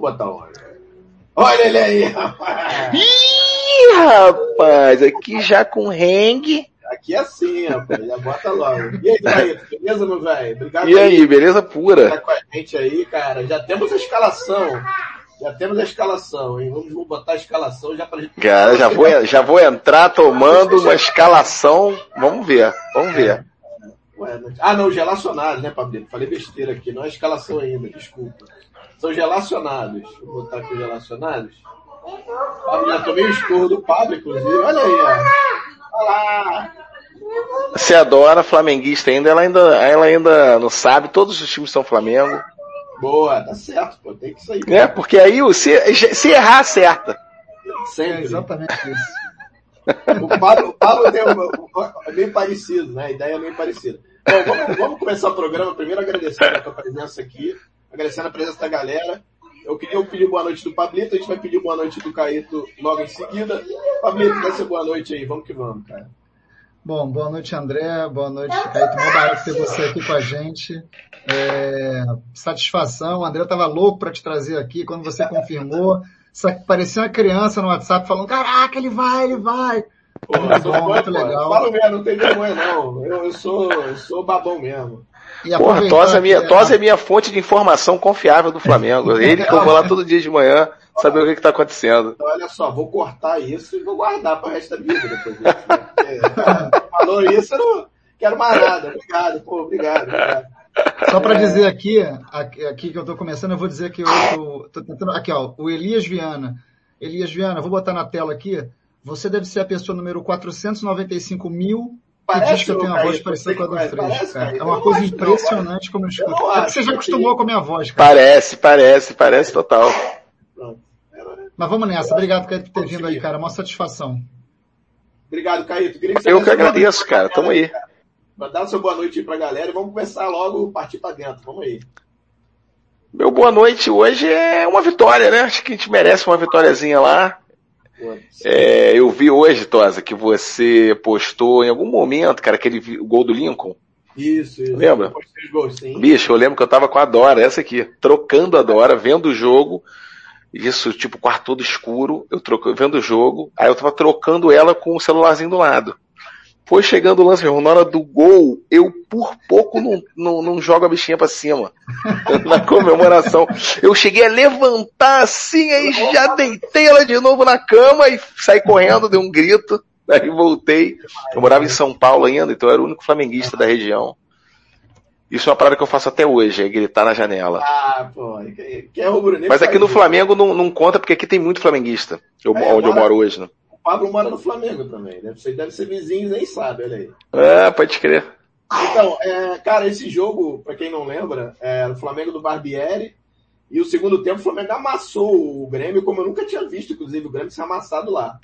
Botar o Olha ele aí, rapaz! Ih, rapaz, aqui já com hang. Aqui é assim, rapaz, já bota logo. E aí, Caíto, beleza, meu velho? Obrigado. E aí, beleza pura? Tá com a gente aí, cara. Já temos a escalação. Já temos a escalação, hein? Vamos, vamos botar a escalação já pra gente. Cara, já vou, já vou entrar tomando uma escalação. Vamos ver, vamos ver. Ué, ah, não, os relacionados, né, Pablo? Falei besteira aqui, não é escalação ainda, desculpa. São os relacionados. Vou botar aqui os relacionados. Pablo, já tomei o esporro do Pablo, inclusive. Olha aí, ó. Olha lá. Você adora flamenguista ainda, ela ainda, ela ainda não sabe, todos os times são Flamengo. Boa, tá certo, pô, tem que sair. É, porque aí se, se errar, acerta. Sempre. É exatamente isso. o Pablo, o Pablo tem é bem parecido, né? A ideia é bem parecida. Bom, vamos, vamos começar o programa. Primeiro agradecendo a tua presença aqui, agradecendo a presença da galera. Eu queria pedir boa noite do Pablito, a gente vai pedir boa noite do Caíto logo em seguida. Pablito, vai ser boa noite aí, vamos que vamos, cara. Bom, boa noite, André. Boa noite, Caíto. Mó barato ter você aqui com a gente. É, satisfação. O André estava louco para te trazer aqui quando você confirmou. Parecia uma criança no WhatsApp falando: Caraca, ele vai, ele vai. Pô, muito bom, muito legal. Falo mesmo, não tem vergonha não. Eu, eu, sou, eu sou babão mesmo. Porra, Tosa é, minha, Tosa é minha fonte de informação confiável do Flamengo. Ele que eu vou lá todo dia de manhã saber o que está acontecendo. Então, olha só, vou cortar isso e vou guardar para o resto da vida depois disso. Né? falou isso, eu não quero mais nada. Obrigado, pô, obrigado. obrigado. Só para dizer aqui, aqui que eu estou começando, eu vou dizer que eu estou tentando. Aqui, ó, o Elias Viana. Elias Viana, vou botar na tela aqui. Você deve ser a pessoa número 495 mil que diz que eu tenho uma voz parecida com a do Freixo, cara. É uma coisa impressionante como eu escuto. Eu você já acostumou com a minha voz, cara. Parece, parece, parece total. Mas vamos nessa. Obrigado, Caíto, por ter vindo aí, cara. Uma satisfação. Obrigado, Caíto. Que eu que agradeço, cara. Tamo aí. Vai dar seu boa noite aí pra galera e vamos começar logo partir pra dentro. Vamos aí. Meu boa noite hoje é uma vitória, né? Acho que a gente merece uma vitóriazinha lá. É, eu vi hoje, Tosa, que você postou em algum momento, cara, aquele gol do Lincoln. Isso, isso. Lembra? Gols, Bicho, eu lembro que eu tava com a Dora, essa aqui, trocando a Dora, vendo o jogo. Isso, tipo, quarto todo escuro, eu troco, vendo o jogo, aí eu tava trocando ela com o celularzinho do lado. Foi chegando o lance, meu, na hora do gol, eu por pouco não, não, não jogo a bichinha pra cima. na comemoração. Eu cheguei a levantar assim, aí já deitei ela de novo na cama e saí correndo, dei um grito, aí voltei. Eu morava em São Paulo ainda, então eu era o único flamenguista da região. Isso é uma parada que eu faço até hoje, é gritar na janela. Ah, pô, que é rubro Mas aqui no Flamengo não, não conta, porque aqui tem muito flamenguista, eu, é, onde eu moro hoje. Né? Pablo mora no Flamengo também, deve ser, deve ser vizinho nem sabe, olha aí. É, pode crer. Então, é, cara, esse jogo, para quem não lembra, é o Flamengo do Barbieri, e o segundo tempo o Flamengo amassou o Grêmio, como eu nunca tinha visto, inclusive, o Grêmio ser amassado lá.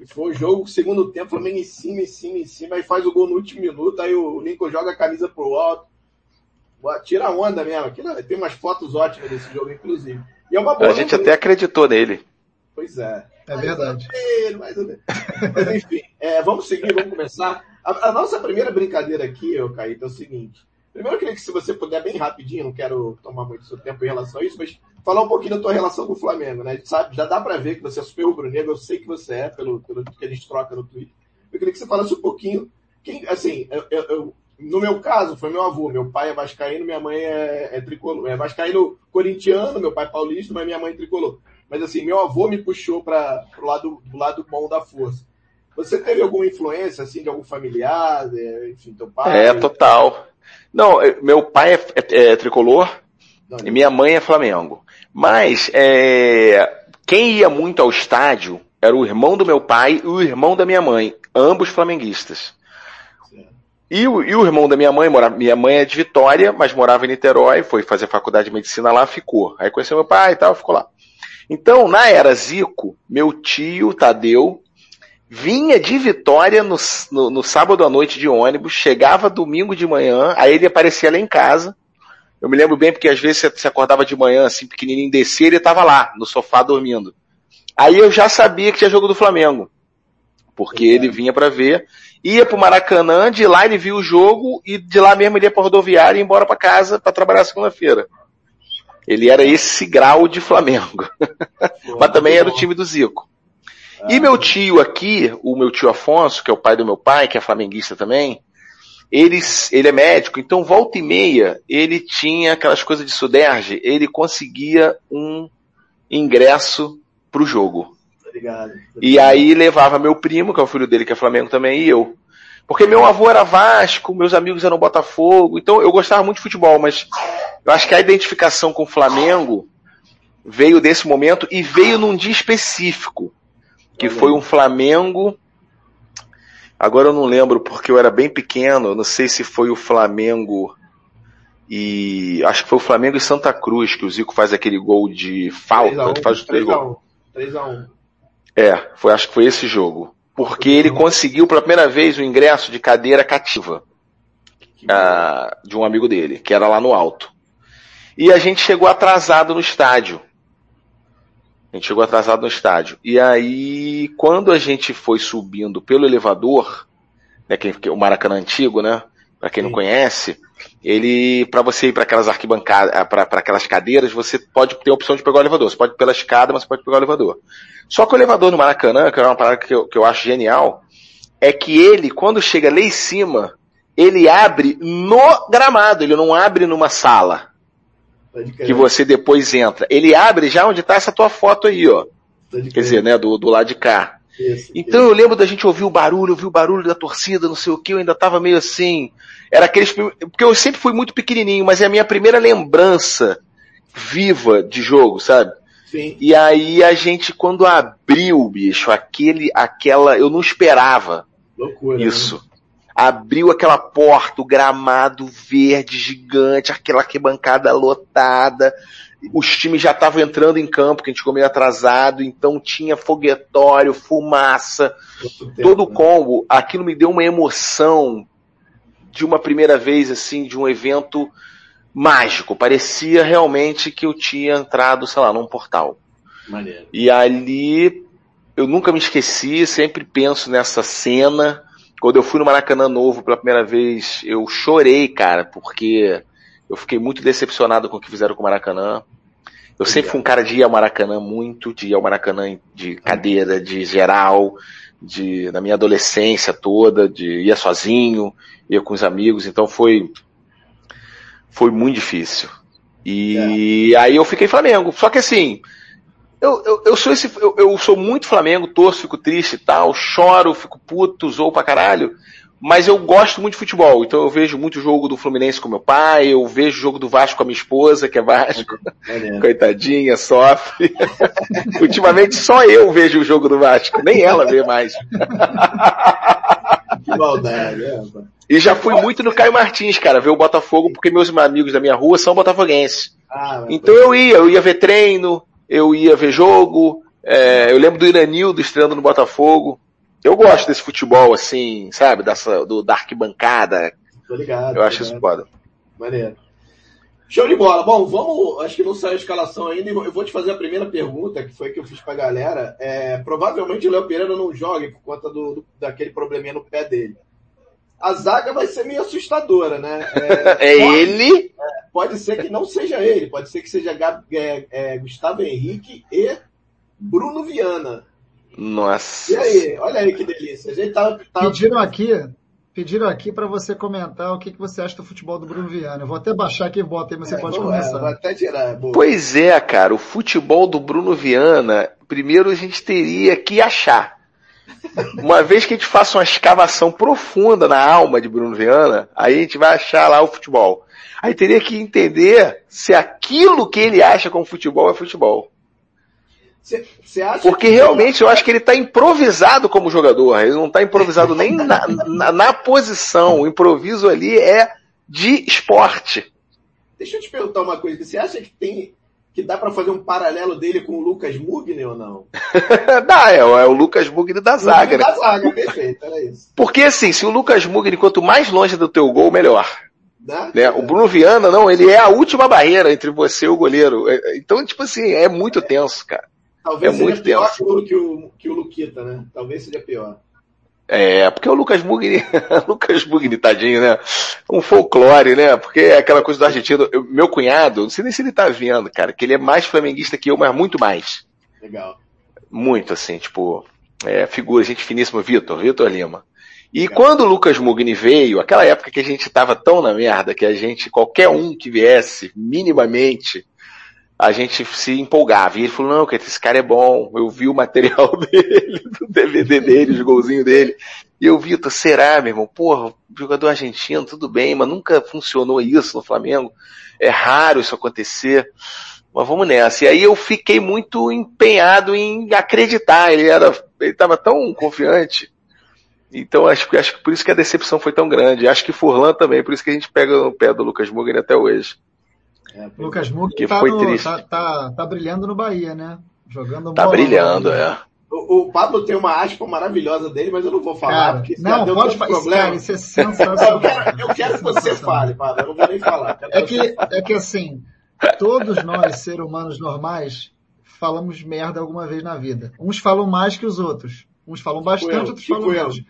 E foi o jogo, segundo tempo, o Flamengo em cima, em cima, em cima, aí faz o gol no último minuto, aí o Lincoln joga a camisa pro alto. Tira onda mesmo. Aqui, tem umas fotos ótimas desse jogo, inclusive. E é uma boa, a gente até acreditou nele. Pois é. É verdade. Mais ou menos, Mas enfim, é, vamos seguir, vamos começar. A, a, nossa primeira brincadeira aqui, eu Caíto, é o seguinte. Primeiro eu queria que se você puder bem rapidinho, não quero tomar muito seu tempo em relação a isso, mas falar um pouquinho da tua relação com o Flamengo, né? Sabe, já dá para ver que você é super rubro-negro, eu sei que você é, pelo, pelo que a gente troca no Twitter. Eu queria que você falasse um pouquinho, quem, assim, eu, eu, eu, no meu caso, foi meu avô, meu pai é vascaíno, minha mãe é, é tricolor, é vascaíno corintiano, meu pai é paulista, mas minha mãe é tricolor. Mas assim, meu avô me puxou para o lado, do lado bom da força. Você teve alguma influência, assim, de algum familiar, de, enfim, teu pai? É, total. Não, meu pai é, é, é tricolor Não, e minha mãe é Flamengo. Mas, é, quem ia muito ao estádio era o irmão do meu pai e o irmão da minha mãe, ambos flamenguistas. E o, e o, irmão da minha mãe, morava, minha mãe é de Vitória, mas morava em Niterói, foi fazer faculdade de medicina lá, ficou. Aí conheceu meu pai e tal, ficou lá. Então, na era Zico, meu tio Tadeu vinha de Vitória no, no, no, sábado à noite de ônibus, chegava domingo de manhã, aí ele aparecia lá em casa. Eu me lembro bem porque às vezes você acordava de manhã, assim, pequenininho, descia e ele estava lá, no sofá dormindo. Aí eu já sabia que tinha jogo do Flamengo. Porque ele vinha para ver, ia pro Maracanã, de lá ele via o jogo e de lá mesmo ele ia pra rodoviária e ia embora para casa para trabalhar segunda-feira. Ele era esse grau de Flamengo. Mas também era o time do Zico. E meu tio aqui, o meu tio Afonso, que é o pai do meu pai, que é flamenguista também, ele, ele é médico, então volta e meia, ele tinha aquelas coisas de Suderge, ele conseguia um ingresso pro jogo. Obrigado. E aí levava meu primo, que é o filho dele, que é Flamengo também, e eu. Porque meu avô era Vasco, meus amigos eram Botafogo, então eu gostava muito de futebol, mas eu acho que a identificação com o Flamengo veio desse momento e veio num dia específico que foi um Flamengo. Agora eu não lembro porque eu era bem pequeno, não sei se foi o Flamengo e acho que foi o Flamengo e Santa Cruz que o Zico faz aquele gol de falta, 1, faz 3 gols. 3 a 1. É, foi acho que foi esse jogo, porque ele conseguiu pela primeira vez o ingresso de cadeira cativa uh, de um amigo dele, que era lá no alto. E a gente chegou atrasado no estádio. A gente chegou atrasado no estádio. E aí, quando a gente foi subindo pelo elevador, né, que, o Maracanã antigo, né? Para quem Sim. não conhece, ele, para você ir para aquelas arquibancadas, ah, para aquelas cadeiras, você pode ter a opção de pegar o elevador. Você pode ir pela escada, mas você pode pegar o elevador. Só que o elevador no Maracanã, que é uma parada que eu, que eu acho genial, é que ele, quando chega lá em cima, ele abre no gramado, ele não abre numa sala que você depois entra. Ele abre já onde está essa tua foto aí, ó. Quer dizer, né, do, do lado de cá. Isso, então isso. eu lembro da gente ouvir o barulho, ouvir o barulho da torcida, não sei o que, eu ainda tava meio assim. Era aqueles. Porque eu sempre fui muito pequenininho, mas é a minha primeira lembrança viva de jogo, sabe? Sim. E aí a gente, quando abriu, bicho, aquele, aquela. Eu não esperava Loucura, né? isso. Né? abriu aquela porta, o gramado verde gigante, aquela arquibancada lotada. Os times já estavam entrando em campo, que a gente ficou meio atrasado, então tinha foguetório, fumaça, todo o né? combo. Aquilo me deu uma emoção de uma primeira vez, assim, de um evento mágico. Parecia realmente que eu tinha entrado, sei lá, num portal. Maneiro. E ali, eu nunca me esqueci, sempre penso nessa cena quando eu fui no Maracanã Novo pela primeira vez, eu chorei, cara, porque eu fiquei muito decepcionado com o que fizeram com o Maracanã. Eu sempre fui um cara de ir ao Maracanã muito, de ir ao Maracanã de cadeira, de geral, de na minha adolescência toda, de ia sozinho, ia com os amigos, então foi foi muito difícil. E é. aí eu fiquei Flamengo. Só que assim, eu, eu, eu, sou esse, eu, eu, sou muito Flamengo, torço, fico triste e tal, choro, fico puto, zoo pra caralho, mas eu gosto muito de futebol, então eu vejo muito jogo do Fluminense com meu pai, eu vejo jogo do Vasco com a minha esposa, que é Vasco, é Coitadinha, sofre. Ultimamente só eu vejo o jogo do Vasco, nem ela vê mais. que maldade, é, E já fui muito no Caio Martins, cara, ver o Botafogo, porque meus amigos da minha rua são botafoguenses. Ah, então eu ia, eu ia ver treino, eu ia ver jogo, é, eu lembro do Iranildo estreando no Botafogo. Eu gosto desse futebol, assim, sabe, dessa, do, da arquibancada. Tô ligado. Eu acho ligado. isso foda. Maneiro. Show de bola. Bom, vamos. Acho que não saiu a escalação ainda. Eu vou te fazer a primeira pergunta, que foi que eu fiz pra galera. É, provavelmente o Léo Pereira não joga por conta do, do, daquele probleminha no pé dele. A zaga vai ser meio assustadora, né? É, é pode, ele? É, pode ser que não seja ele, pode ser que seja é, é, Gustavo Henrique e Bruno Viana. Nossa. E aí, olha aí que delícia. A gente tava, tava... Pediram aqui, pediram aqui para você comentar o que, que você acha do futebol do Bruno Viana. Eu vou até baixar aqui e bota aí, mas você é, pode vou, começar. É, vou até tirar. Boa. Pois é, cara, o futebol do Bruno Viana, primeiro a gente teria que achar. Uma vez que a gente faça uma escavação profunda na alma de Bruno Viana, aí a gente vai achar lá o futebol. Aí teria que entender se aquilo que ele acha como futebol é futebol. Cê Porque realmente eu acho que ele está improvisado como jogador. Ele não está improvisado nem na, na, na, posição. O improviso ali é de esporte. Deixa eu te perguntar uma coisa. Você acha que tem que dá para fazer um paralelo dele com o Lucas Mugni ou não? dá, é, é, o Lucas Mugni da zaga. Né? Da zaga, perfeito, era isso. Porque assim, se o Lucas Mugni, quanto mais longe do teu gol, melhor. Né? né? O Bruno Viana, não, ele é a última barreira entre você e o goleiro. É, então, tipo assim, é muito tenso, cara. Talvez é seja muito pior que o, que o Luquita, né? Talvez seja pior. É, porque o Lucas Mugni, Lucas Mugni, tadinho, né? Um folclore, né? Porque é aquela coisa do argentino. Eu, meu cunhado, não sei nem se ele tá vendo, cara, que ele é mais flamenguista que eu, mas muito mais. Legal. Muito, assim, tipo, é, figura, gente finíssima, Vitor, Vitor Lima. E Legal. quando o Lucas Mugni veio, aquela época que a gente tava tão na merda que a gente, qualquer um que viesse, minimamente, a gente se empolgava. E ele falou, não, esse cara é bom. Eu vi o material dele, do DVD dele, os golzinhos dele. E eu, Vitor, será, meu irmão? Porra, jogador argentino, tudo bem, mas nunca funcionou isso no Flamengo. É raro isso acontecer. Mas vamos nessa. E aí eu fiquei muito empenhado em acreditar. Ele era, ele estava tão confiante. Então acho que acho que por isso que a decepção foi tão grande. Acho que Furlan também, por isso que a gente pega no pé do Lucas Mugni até hoje. É, Lucas Mugni que tá, foi no, triste. Tá, tá, tá, brilhando no Bahia, né? Jogando Tá brilhando, é. O, o, Pablo tem uma aspa maravilhosa dele, mas eu não vou falar. Cara, porque não, pode falar. Cara, isso é sensacional. eu, quero, eu quero que você fale, Pablo. Eu não vou nem falar. É que, é que assim, todos nós, seres humanos normais, falamos merda alguma vez na vida. Uns falam mais que os outros. Uns falam bastante, eu, outros falam menos.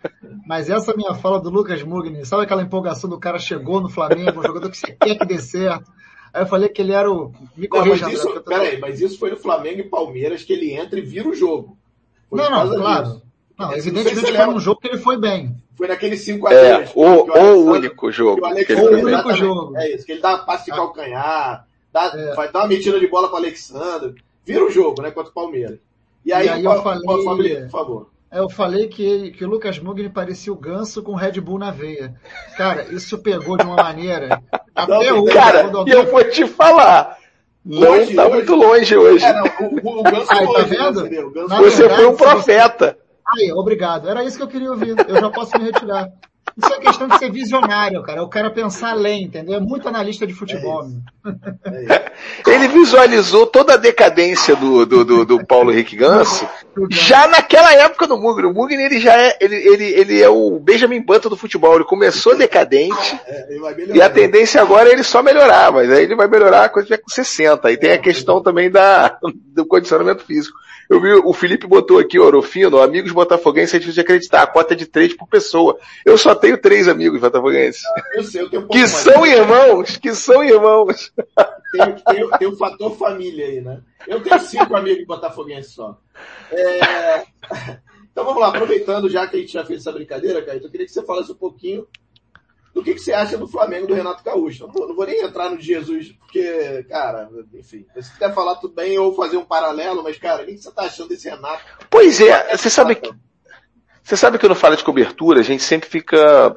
Mas essa minha fala do Lucas Mugni, sabe aquela empolgação do cara chegou no Flamengo, um jogador que você quer que dê certo, Aí eu falei que ele era o. Me corrija, mas isso, peraí, mas isso foi no Flamengo e Palmeiras que ele entra e vira o jogo. Foi não, não, claro. Disso. Não, evidentemente foi um jogo que ele foi bem. Foi naquele 5x3. É, o, o único jogo. O, o único jogo. É isso, que ele dá passe de ah. calcanhar, dá, é. vai dar uma metida de bola para Alexandre, vira o jogo, né, contra o Palmeiras. E aí, e aí eu falei, por favor. Eu falei que, que o Lucas Mugni parecia o ganso com Red Bull na veia. Cara, isso pegou de uma maneira. Até não, hoje. Cara, e eu vou te falar. Não hoje, tá hoje. muito longe hoje. É, não, o, o, ganso Aí, tá vendo? Você verdade, foi um profeta. Você... Aí, obrigado. Era isso que eu queria ouvir. Eu já posso me retirar. Isso é questão de ser visionário, cara. Eu quero pensar além, entendeu? É muito analista de futebol. É é ele visualizou toda a decadência do, do, do, do Paulo Henrique Ganso já naquela época do Mugni. O Mugni ele já é, ele, ele, ele é o Benjamin Button do futebol. Ele começou decadente é, e a tendência agora é ele só melhorar, mas aí ele vai melhorar quando tiver com 60. Aí tem a questão também da, do condicionamento físico. Eu vi, o Felipe botou aqui, Orofino, amigos botafoguenses, é difícil de acreditar, a cota é de três por pessoa. Eu só tenho três amigos botafoguenses. Eu sei, eu tenho um que são irmãos, que são irmãos. Tem, tem, tem o fator família aí, né? Eu tenho cinco amigos botafoguenses só. É... Então vamos lá, aproveitando já que a gente já fez essa brincadeira, Caio, eu queria que você falasse um pouquinho do que, que você acha do Flamengo do Renato Gaúcho. Não, não, vou nem entrar no de Jesus, porque, cara, enfim, se quiser falar tudo bem ou fazer um paralelo, mas, cara, o que, que você tá achando desse Renato? Pois é, você sabe que. Você sabe que quando fala de cobertura, a gente sempre fica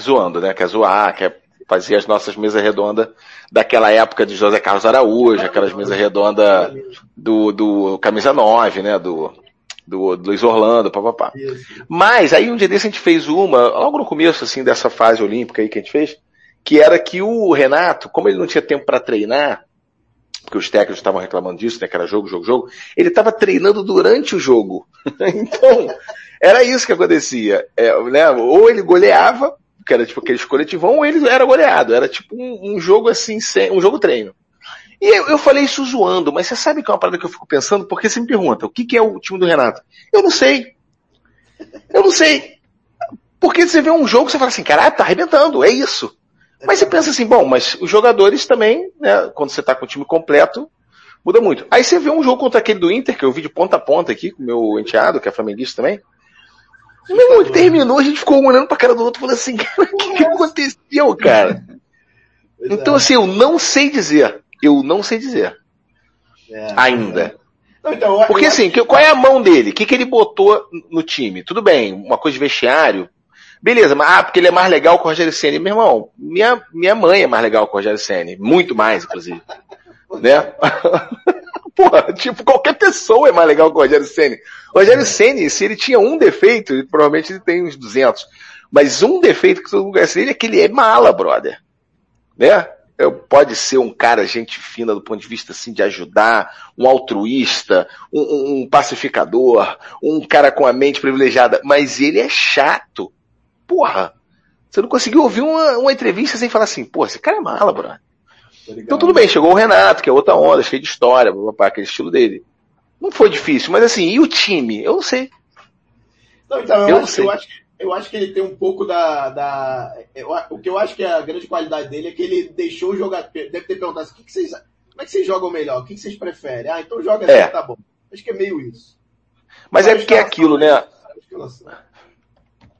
zoando, né? Quer zoar, quer fazer as nossas mesas redondas daquela época de José Carlos Araújo, aquelas mesas redondas do, do Camisa 9, né? Do, do, do Luiz Orlando, papapá. Mas aí um dia desse a gente fez uma, logo no começo assim dessa fase olímpica aí que a gente fez, que era que o Renato, como ele não tinha tempo para treinar, porque os técnicos estavam reclamando disso, né, que era jogo, jogo, jogo, ele estava treinando durante o jogo. então, era isso que acontecia. É, né, ou ele goleava, que era tipo aquele coletivão, ou ele era goleado. Era tipo um, um jogo assim, sem, um jogo treino. E eu, eu, falei isso zoando, mas você sabe que é uma parada que eu fico pensando, porque você me pergunta, o que, que é o time do Renato? Eu não sei. Eu não sei. Porque você vê um jogo, você fala assim, caralho, tá arrebentando, é isso. Mas você pensa assim, bom, mas os jogadores também, né, quando você tá com o time completo, muda muito. Aí você vê um jogo contra aquele do Inter, que eu vi de ponta a ponta aqui, com o meu enteado, que é flamenguista também. Meu irmão, terminou, a gente ficou olhando pra cara do outro, falando assim, cara, o que, que aconteceu, cara? Então assim, eu não sei dizer. Eu não sei dizer. É, Ainda. Não, então, Porque assim, que, qual é a mão dele? O que, que ele botou no time? Tudo bem, uma coisa de vestiário. Beleza, mas ah, porque ele é mais legal que o Rogério Senna. Meu irmão, minha, minha mãe é mais legal que o Rogério Senna. Muito mais, inclusive. né? Porra, tipo, qualquer pessoa é mais legal que o Rogério Senna. O Rogério é. Senna, se ele tinha um defeito, provavelmente ele tem uns 200. Mas um defeito que todo mundo conhece dele é que ele é mala, brother. Né? pode ser um cara gente fina do ponto de vista assim de ajudar, um altruísta, um, um, pacificador, um cara com a mente privilegiada, mas ele é chato. Porra! Você não conseguiu ouvir uma, uma entrevista sem falar assim, pô, esse cara é mala, brother. Então tudo bem, chegou o Renato, que é outra onda, cheio de história, papá, aquele estilo dele. Não foi difícil, mas assim, e o time? Eu não sei. Não, então, eu, eu, acho, eu, acho, eu acho que ele tem um pouco da. da eu, o que eu acho que é a grande qualidade dele é que ele deixou o jogador. Deve ter perguntado assim, o que, vocês. Como é que vocês jogam melhor? O que, vocês preferem? Ah, então joga assim, é. tá bom. Acho que é meio isso. Mas é porque é aquilo, né?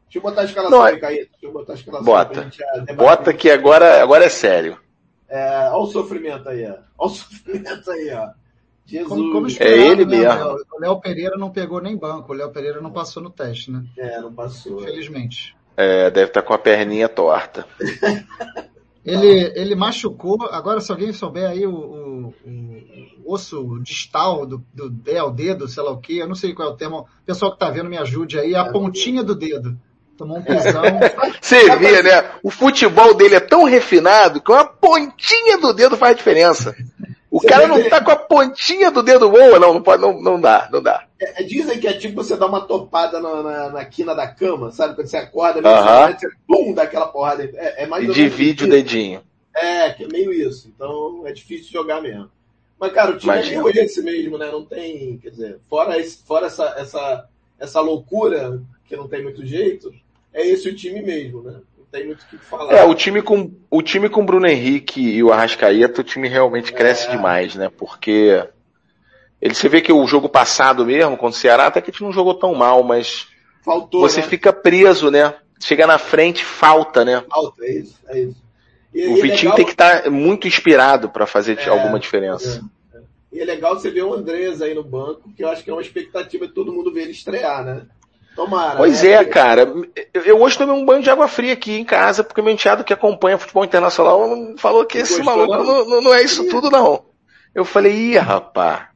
Deixa eu botar a escalação Não, aí, Caíto. Deixa eu botar a escalação. Bota. Bota que agora, agora é sério. É, olha o sofrimento aí, ó. Olha o sofrimento aí, ó. Jesus. Como, como é ele né? mesmo. O Léo Pereira não pegou nem banco. O Léo Pereira não passou no teste, né? É, não passou. Felizmente. É, deve estar tá com a perninha torta. ele, ele machucou. Agora, se alguém souber aí o, o, o osso distal do, do o dedo, sei lá o que, eu não sei qual é o termo. O pessoal que está vendo me ajude aí. A pontinha do dedo. Tomou um pisão. Você vê, né? O futebol dele é tão refinado que uma pontinha do dedo faz diferença. O você cara não tá com a pontinha do dedo boa, não, não pode, não, não dá, não dá. É, é, dizem que é tipo você dar uma topada na, na, na quina da cama, sabe? Quando você acorda, uh -huh. você pum, dá aquela porrada. É, é mais e divide o dedinho. É, que é meio isso. Então é difícil jogar mesmo. Mas, cara, o time Imagina. é meio esse mesmo, né? Não tem, quer dizer, fora, esse, fora essa, essa, essa loucura, que não tem muito jeito, é esse o time mesmo, né? tem muito o que falar. É, o time com o time com Bruno Henrique e o Arrascaeta, o time realmente é. cresce demais, né? Porque ele se vê que o jogo passado mesmo, contra o Ceará, até que a gente não jogou tão mal, mas Faltou, você né? fica preso, né? Chega na frente, falta, né? Falta, é isso, é isso. E, o e é Vitinho legal... tem que estar tá muito inspirado para fazer é, alguma diferença. É, é. E é legal você ver o Andrés aí no banco, que eu acho que é uma expectativa de todo mundo ver ele estrear, né? Tomara. Pois né? é, cara. Eu hoje tomei um banho de água fria aqui em casa, porque meu enteado que acompanha futebol internacional falou que esse maluco não, não, é isso tudo, não. Eu falei, ih, rapaz,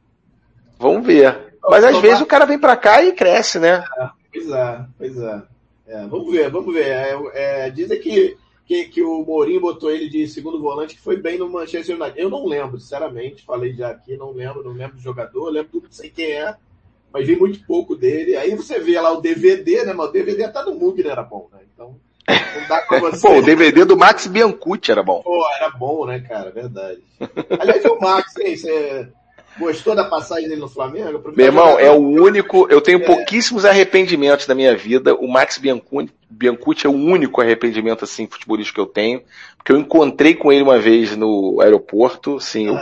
vamos ver. Mas às vezes o cara vem pra cá e cresce, né? É, pois é, pois é. é. vamos ver, vamos ver. É, é, dizem que, que, que o Mourinho botou ele de segundo volante, que foi bem no Manchester United. Eu não lembro, sinceramente, falei já aqui, não lembro, não lembro do jogador, lembro tudo, sei quem é mas vi muito pouco dele. Aí você vê lá o DVD, né? Mas o DVD até no Mugner era bom, né? Então, não dá pra você. Pô, o DVD do Max Biancucci era bom. Pô, era bom, né, cara? Verdade. Aliás, o Max, hein? Você gostou da passagem dele no Flamengo? Meu irmão, é o único. Eu tenho é. pouquíssimos arrependimentos na minha vida. O Max Biancucci, Biancucci é o único arrependimento, assim, futebolístico que eu tenho. Porque eu encontrei com ele uma vez no aeroporto, assim, eu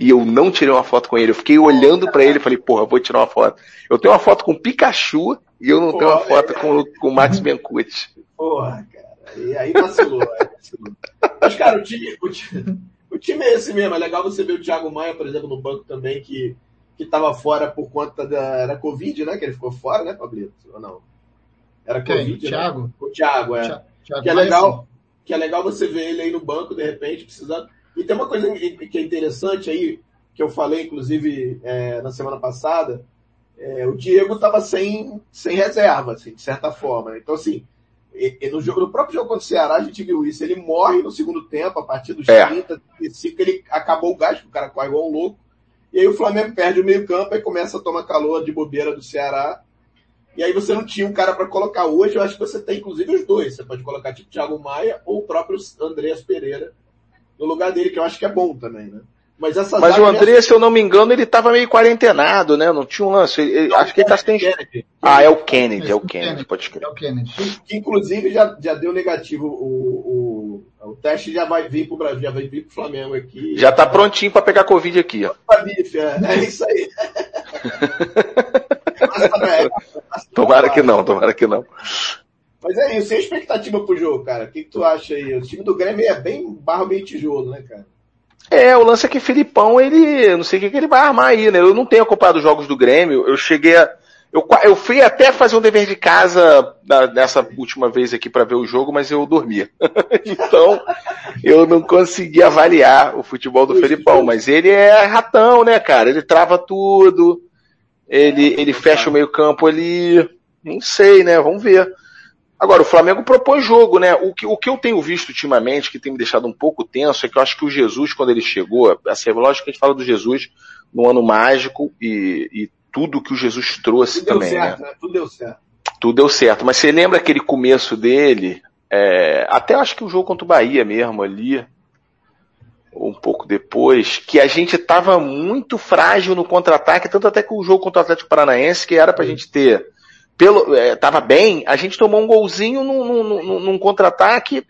e eu não tirei uma foto com ele. Eu fiquei olhando para ele e falei, porra, vou tirar uma foto. Eu tenho uma foto com Pikachu e eu não porra, tenho uma foto com, com o Max Biancucci. Porra, cara. E aí vacilou, aí vacilou. Mas, cara, o time, o time, o time é esse mesmo. É legal você ver o Thiago Maia, por exemplo, no banco também, que, que tava fora por conta da, da Covid, né? Que ele ficou fora, né, Pablito? Ou não? Era Quem? Covid, né? Thiago? Né? O Thiago, é. Thiago que é legal, que é legal você ver ele aí no banco, de repente, precisando e tem uma coisa que é interessante aí, que eu falei, inclusive, é, na semana passada, é, o Diego estava sem, sem reserva, assim, de certa forma. Então, assim, e, e no, jogo, no próprio jogo contra o Ceará, a gente viu isso. Ele morre no segundo tempo, a partir dos é. 30, 35, ele acabou o gás, o cara corre igual um louco. E aí o Flamengo perde o meio campo e começa a tomar calor de bobeira do Ceará. E aí você não tinha um cara para colocar hoje, eu acho que você tem inclusive os dois. Você pode colocar tipo Thiago Maia ou o próprio Andreas Pereira no lugar dele, que eu acho que é bom também, né? Mas, essa Mas o André, é... se eu não me engano, ele estava meio quarentenado, né? Não tinha um lance. Ele, não, acho que ele tá sem. Ah, é o Kennedy, é o Kennedy, pode escrever. É o Kennedy. Que, que, inclusive já, já deu negativo. O, o, o teste já vai vir pro Brasil, já vai vir pro Flamengo aqui. Já tá prontinho para pegar Covid aqui, ó. É, é isso aí. tomara que não, tomara que não. Mas é isso, e a expectativa pro jogo, cara? O que, que tu acha aí? O time do Grêmio é bem barro meio tijolo, né, cara? É, o lance é que Filipão, ele, não sei o que, que ele vai armar aí, né? Eu não tenho acompanhado os jogos do Grêmio, eu cheguei a, eu, eu fui até fazer um dever de casa nessa última vez aqui para ver o jogo, mas eu dormia. então, eu não consegui avaliar o futebol do Felipão, mas ele é ratão, né, cara? Ele trava tudo, ele, ele fecha o meio campo ali, não sei, né? Vamos ver. Agora, o Flamengo propôs jogo, né? O que, o que eu tenho visto ultimamente, que tem me deixado um pouco tenso, é que eu acho que o Jesus, quando ele chegou, assim, é lógico que a gente fala do Jesus no ano mágico e, e tudo que o Jesus trouxe tudo também. Deu certo, né? né? Tudo deu certo. Tudo deu certo. Mas você lembra aquele começo dele? É, até acho que o jogo contra o Bahia mesmo ali, um pouco depois, que a gente estava muito frágil no contra-ataque, tanto até que o jogo contra o Atlético Paranaense, que era pra Sim. gente ter pelo, é, tava bem, a gente tomou um golzinho num, num, num, num contra-ataque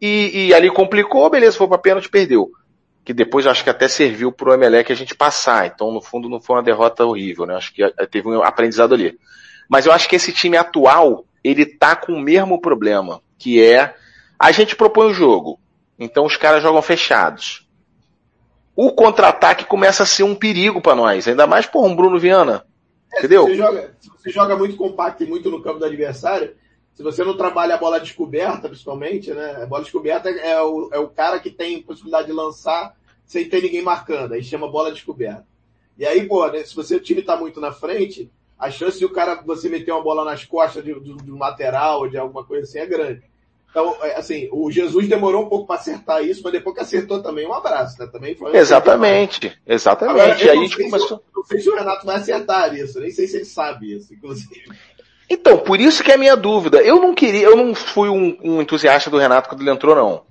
e, e, ali complicou, beleza, foi pra pênalti, perdeu. Que depois acho que até serviu pro Emelec a gente passar. Então, no fundo, não foi uma derrota horrível, né? Acho que é, teve um aprendizado ali. Mas eu acho que esse time atual, ele tá com o mesmo problema, que é a gente propõe o jogo. Então os caras jogam fechados. O contra-ataque começa a ser um perigo para nós, ainda mais por um Bruno Viana. É, entendeu? Se você, joga, se você joga muito compacto e muito no campo do adversário, se você não trabalha a bola descoberta, principalmente, né? A bola descoberta é o, é o cara que tem possibilidade de lançar sem ter ninguém marcando. Aí chama bola descoberta. E aí, pô, né, se você, o time tá muito na frente, a chance de o cara, você meter uma bola nas costas de, de, de um lateral, de alguma coisa assim, é grande. Então, é, assim, o Jesus demorou um pouco para acertar isso, mas depois que acertou também, um abraço, né? Também foi exatamente, exatamente. Agora, e aí a gente começou. não sei se o Renato vai acertar isso, nem sei se ele sabe isso, inclusive. Então, por isso que é a minha dúvida. Eu não queria, eu não fui um, um entusiasta do Renato quando ele entrou, não.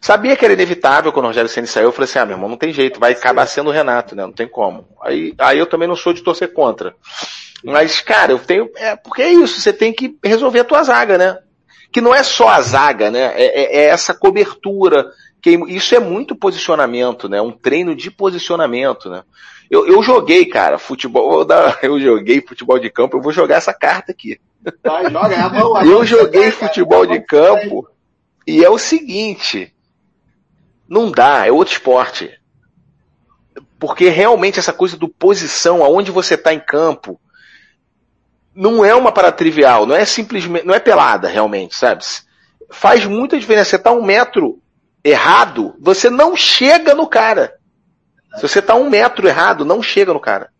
Sabia que era inevitável quando o Rogério Senna saiu, eu falei assim, ah, meu irmão, não tem jeito, vai acabar sendo o Renato, né? Não tem como. Aí, aí eu também não sou de torcer contra. Mas, cara, eu tenho, é, porque é isso, você tem que resolver a tua zaga, né? Que não é só a zaga, né? É, é, é essa cobertura. Que isso é muito posicionamento, né? Um treino de posicionamento, né? Eu, eu joguei, cara, futebol, eu joguei futebol de campo, eu vou jogar essa carta aqui. Vai, joga, é eu joguei futebol de campo e é o seguinte, não dá, é outro esporte. Porque realmente essa coisa do posição, aonde você está em campo, não é uma parada trivial, não é simplesmente, não é pelada realmente, sabe? Faz muita diferença. Você tá um metro errado, você não chega no cara. Se você tá um metro errado, não chega no cara.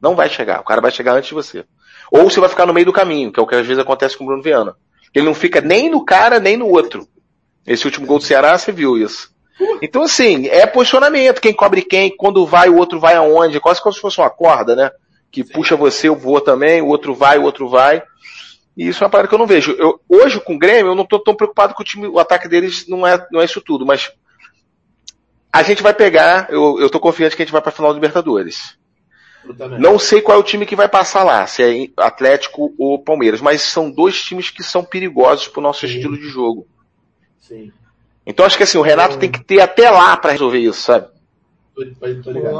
Não vai chegar. O cara vai chegar antes de você. Ou você vai ficar no meio do caminho, que é o que às vezes acontece com o Bruno Viana. Ele não fica nem no cara, nem no outro. Esse último gol do Ceará, você viu isso. Então, assim, é posicionamento. Quem cobre quem, quando vai, o outro vai aonde. Quase como se fosse uma corda, né? Que Sim. puxa você, eu vou também, o outro vai, o outro vai. E isso é uma parada que eu não vejo. Eu, hoje, com o Grêmio, eu não estou tão preocupado com o time, o ataque deles não é, não é isso tudo, mas a gente vai pegar, eu, eu tô confiante que a gente vai para a final do Libertadores. Não sei qual é o time que vai passar lá, se é Atlético ou Palmeiras, mas são dois times que são perigosos pro nosso Sim. estilo de jogo. Sim. Então acho que assim, o Renato tem que ter até lá para resolver isso, sabe?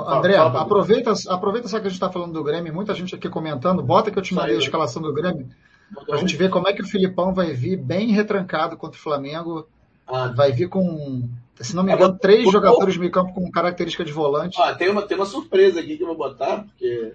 André, fala, aproveita, aproveita só que a gente está falando do Grêmio, muita gente aqui comentando, bota que eu te mandei a escalação do Grêmio, para a gente ver como é que o Filipão vai vir bem retrancado contra o Flamengo, ah, vai vir com, se não me engano, três por jogadores de meio campo com característica de volante. Ah, tem, uma, tem uma surpresa aqui que eu vou botar, porque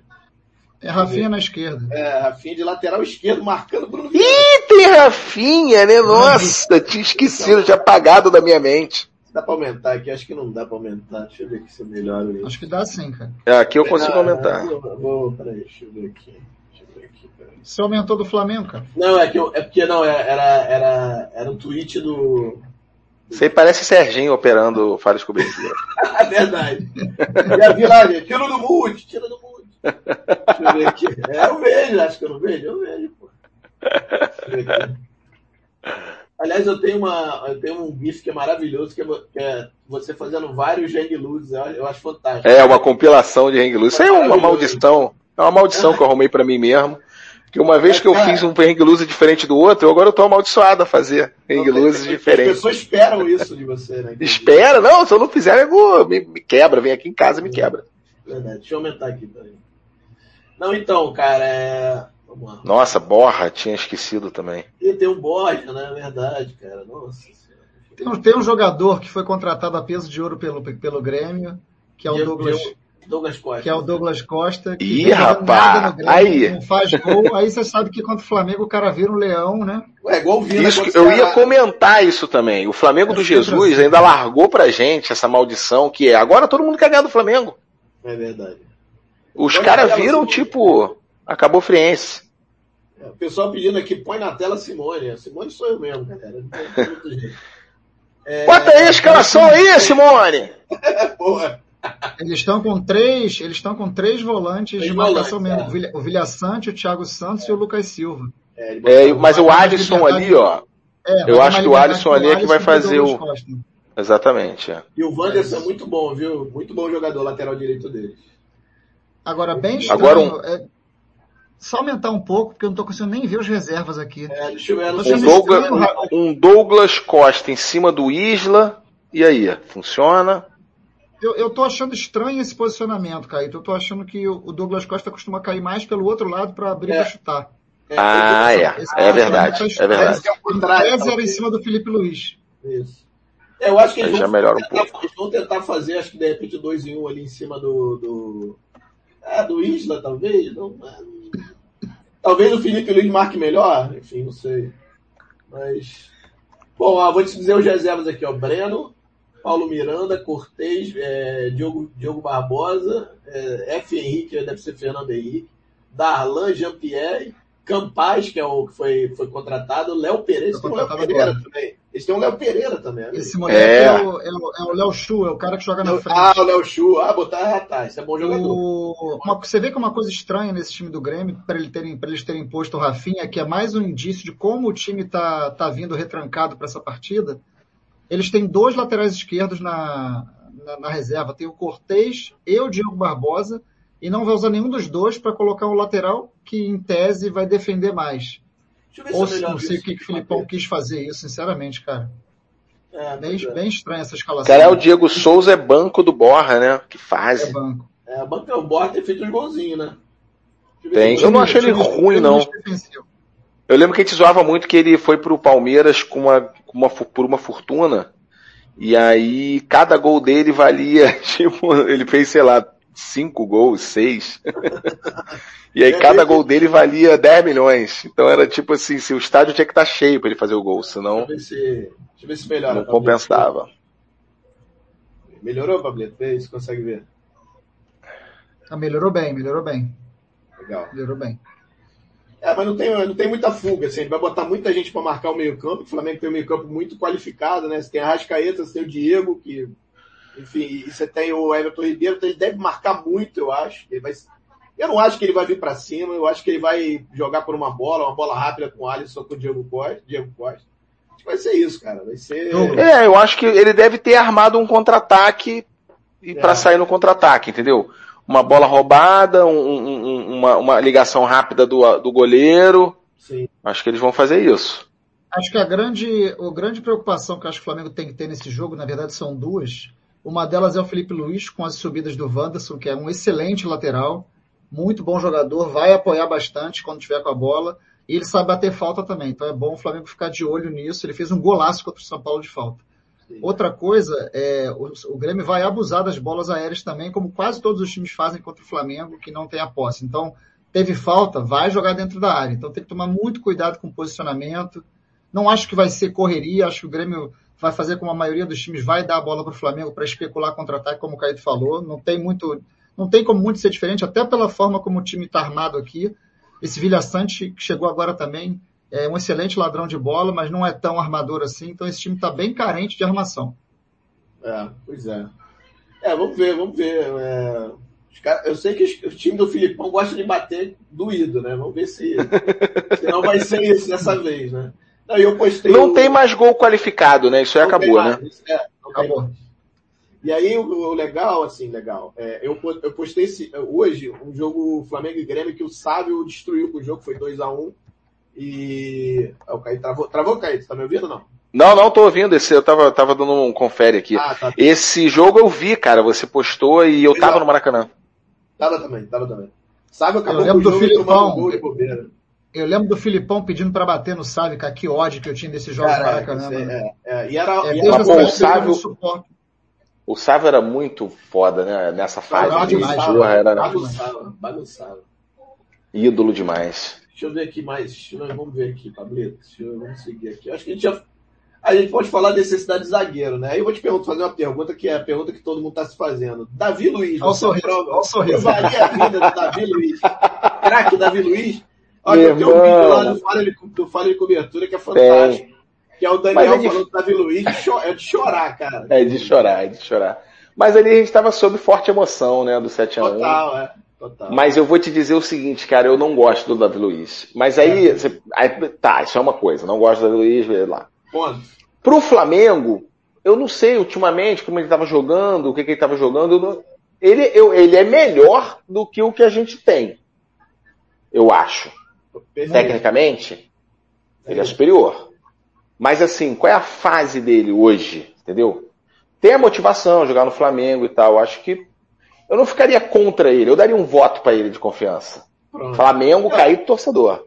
é Rafinha na esquerda. É, Rafinha de lateral esquerdo, marcando Bruno. Ih, tem Rafinha, né? Nossa, tinha esquecido, tinha apagado da minha mente. Dá pra aumentar aqui? Acho que não dá pra aumentar. Deixa eu ver aqui se eu melhoro isso. Acho que dá sim, cara. É, aqui eu consigo ah, aumentar. Vou, peraí, deixa eu ver aqui. Deixa eu ver aqui, peraí. Você aumentou do Flamengo, cara? Não, é, que eu, é porque não, é, era, era, era um tweet do. Você parece Serginho operando falhas cobertura. É verdade. Já vi lá, gente. Tira do mute, tira do mute. Deixa eu ver aqui. É, eu vejo, acho que eu não vejo, eu vejo, pô. Deixa eu ver aqui. Aliás, eu tenho, uma, eu tenho um GIF que é maravilhoso, que é, que é você fazendo vários hang loose. Eu acho fantástico. É, uma compilação de hang loose. Isso é uma maldição. É uma maldição que eu arrumei para mim mesmo. Que uma vez que eu fiz um hang loose diferente do outro, agora eu tô amaldiçoado a fazer hang loose diferentes. As pessoas esperam isso de você, né? Espera, não, se eu não fizer, eu me, me quebra, vem aqui em casa e me quebra. Verdade, deixa eu aumentar aqui também. Não, então, cara, é nossa, Borra, tinha esquecido também. E tem um Borra, né? É verdade, cara. Nossa tem um, tem um jogador que foi contratado a peso de ouro pelo, pelo Grêmio, que é o Douglas. Douglas Costa. Que é o Douglas Costa. Que Ih, rapaz! Grêmio, aí. Não faz gol. Aí você sabe que contra o Flamengo o cara vira um leão, né? Ué, igual o Vina, isso, Eu ia comentar isso também. O Flamengo é do Jesus assim. ainda largou pra gente essa maldição que é. Agora todo mundo quer ganhar do Flamengo. É verdade. Os caras viram, tipo, acabou Friense. É, o pessoal pedindo aqui, põe na tela Simone. A Simone sou eu mesmo, galera. É... Bota aí a escalação aí, Simone! Porra. Eles estão com três, eles estão com três volantes três de marcação volantes, mesmo. É. O Vilha Sante, o Thiago Santos é. e o Lucas Silva. É, é mas o Alisson ali, ó. É, eu acho que o Alisson ali é que vai fazer o. Exatamente. É. E o Wanderson é muito bom, viu? Muito bom jogador lateral direito dele. Agora, bem estranho. Agora um... só aumentar um pouco, porque eu não estou conseguindo nem ver os reservas aqui. É, deixa eu ver. Um Douglas, um Douglas Costa em cima do Isla. E aí, funciona? Eu, eu tô achando estranho esse posicionamento, Caíto. Eu tô achando que o Douglas Costa costuma cair mais pelo outro lado para abrir é. para chutar. É, ah, é. É verdade. Tá é verdade. É o contrário. era em cima do Felipe Luiz. Isso. É, eu acho que eles vão, tentar, um pouco. eles vão tentar fazer, acho que de repente, dois em um ali em cima do. do... É, do Isla, talvez. Não, é... Talvez o Felipe Luiz marque melhor, enfim, não sei. Mas. Bom, ó, vou te dizer os reservas aqui, ó. Breno, Paulo Miranda, Cortez, é, Diogo, Diogo Barbosa, é, F. Henrique, deve ser Fernando Henrique, Darlan, Jean-Pierre, Campaz, que é o que foi, foi contratado, Léo Pereira, tem um Léo Pereira agora. também. Eles têm um Léo Pereira também. Esse moleque é, é o, é o Léo Chu, é o cara que joga na frente. Ah, o Léo Chu, ah, botar, ah, tá, esse é bom jogador. O, uma, você vê que é uma coisa estranha nesse time do Grêmio, para ele terem, eles terem posto o Rafinha, que é mais um indício de como o time tá, tá vindo retrancado para essa partida. Eles têm dois laterais esquerdos na, na, na reserva. Tem o Cortez e o Diego Barbosa e não vai usar nenhum dos dois para colocar um lateral que, em tese, vai defender mais. Ou se, não sei o que, que o Filipão quis fazer isso, sinceramente, cara. É, bem, é. bem estranha essa escalação. Cara, é o Diego Souza é banco do Borra, né? Que faz. É banco. É, banco é o Borra ter feito uns golzinhos, né? Tem. Eu não achei ele ruim, não. Eu lembro que a gente zoava muito que ele foi pro Palmeiras com uma, com uma, por uma fortuna. E aí, cada gol dele valia, tipo, ele fez, sei lá, cinco gols, seis. e aí cada gol dele valia 10 milhões. Então era tipo assim, se o estádio tinha que estar tá cheio para ele fazer o gol, senão deixa eu ver se, deixa eu ver se melhora, não compensava. Melhorou, Pablito? Vê se consegue ver. Ah, melhorou bem, melhorou bem. Legal. Melhorou bem. É, mas não tem, não tem muita fuga, assim. Ele vai botar muita gente para marcar o meio-campo. O Flamengo tem um meio-campo muito qualificado, né? Você tem a Rascaeta, você tem o Diego, que enfim, e você tem o Everton Ribeiro, então ele deve marcar muito, eu acho. Ele vai, eu não acho que ele vai vir para cima, eu acho que ele vai jogar por uma bola, uma bola rápida com o Alisson, com o Diego Costa. Diego Costa. Acho que vai ser isso, cara. Vai ser. É, eu acho que ele deve ter armado um contra-ataque e é. para sair no contra-ataque, entendeu? Uma bola roubada, um, um, uma, uma ligação rápida do, do goleiro. Sim. Acho que eles vão fazer isso. Acho que a grande, a grande preocupação que acho que o Flamengo tem que ter nesse jogo, na verdade, são duas. Uma delas é o Felipe Luiz, com as subidas do Wanderson, que é um excelente lateral, muito bom jogador, vai apoiar bastante quando tiver com a bola, e ele sabe bater falta também. Então é bom o Flamengo ficar de olho nisso. Ele fez um golaço contra o São Paulo de falta. Sim. Outra coisa, é, o, o, Grêmio vai abusar das bolas aéreas também, como quase todos os times fazem contra o Flamengo, que não tem a posse. Então, teve falta, vai jogar dentro da área. Então tem que tomar muito cuidado com o posicionamento. Não acho que vai ser correria, acho que o Grêmio vai fazer como a maioria dos times, vai dar a bola para o Flamengo para especular contra-ataque, como o Caíto falou. Não tem muito, não tem como muito ser diferente, até pela forma como o time está armado aqui. Esse Vilha Sante, que chegou agora também, é um excelente ladrão de bola, mas não é tão armador assim, então esse time está bem carente de armação. É, pois é. É, vamos ver, vamos ver. É... Eu sei que o time do Filipão gosta de bater doído, né? Vamos ver se, se não vai ser isso dessa vez, né? Não, eu postei não o... tem mais gol qualificado, né? Isso aí acabou, né? É, acabou. E aí o, o, legal, assim, legal, é, eu, eu postei esse, hoje um jogo Flamengo e Grêmio que o Sávio destruiu o jogo, foi 2x1. Um, e. Ah, o Caio travou, travou, Caio? Você tá me ouvindo ou não? Não, não tô ouvindo esse, eu tava, tava dando um confere aqui. Ah, tá, tá. Esse jogo eu vi, cara, você postou e eu tava no Maracanã. Tava também, tava também. Sabe, acabou eu lembro do Filipão. Um gol de bobeira. Eu lembro do Filipão pedindo para bater no Sávio, cara, que ódio que eu tinha desse jogo Cara, Maracanã. É, é, e era, é, e era o Sávio, o Sávio era muito foda, né? Nessa fase. Demais, porra, era, bagunçava, bagunçava. Ídolo demais. Deixa eu ver aqui mais. Vamos ver aqui, Pablito. Deixa eu, vamos seguir aqui. Acho que a gente já. A gente pode falar da necessidade de zagueiro, né? Aí eu vou te perguntar, fazer uma pergunta que é a pergunta que todo mundo está se fazendo. Davi Luiz. Olha o sorriso. Olha o sorriso. A vida do Davi Luiz. Craque Davi Luiz Olha, tem um vídeo lá do Falha, de, do Falha de Cobertura que é fantástico. Tem. Que é o Daniel é falando do Davi Luiz, é de chorar, cara. É de chorar, é de chorar. Mas ali a gente estava sob forte emoção, né, do 7 a 1 Total, é. Total. Mas eu vou te dizer o seguinte, cara, eu não gosto do Davi Luiz. Mas aí, é. você, aí tá, isso é uma coisa, não gosto do Davi Luiz, vê lá. Ponto. Pro Flamengo, eu não sei ultimamente como ele estava jogando, o que, que ele estava jogando. Ele, eu, ele é melhor do que o que a gente tem. eu acho. Tecnicamente, ele é superior. Mas assim, qual é a fase dele hoje? Entendeu? Tem a motivação, jogar no Flamengo e tal. Acho que eu não ficaria contra ele. Eu daria um voto para ele de confiança. Pronto. Flamengo, caído torcedor.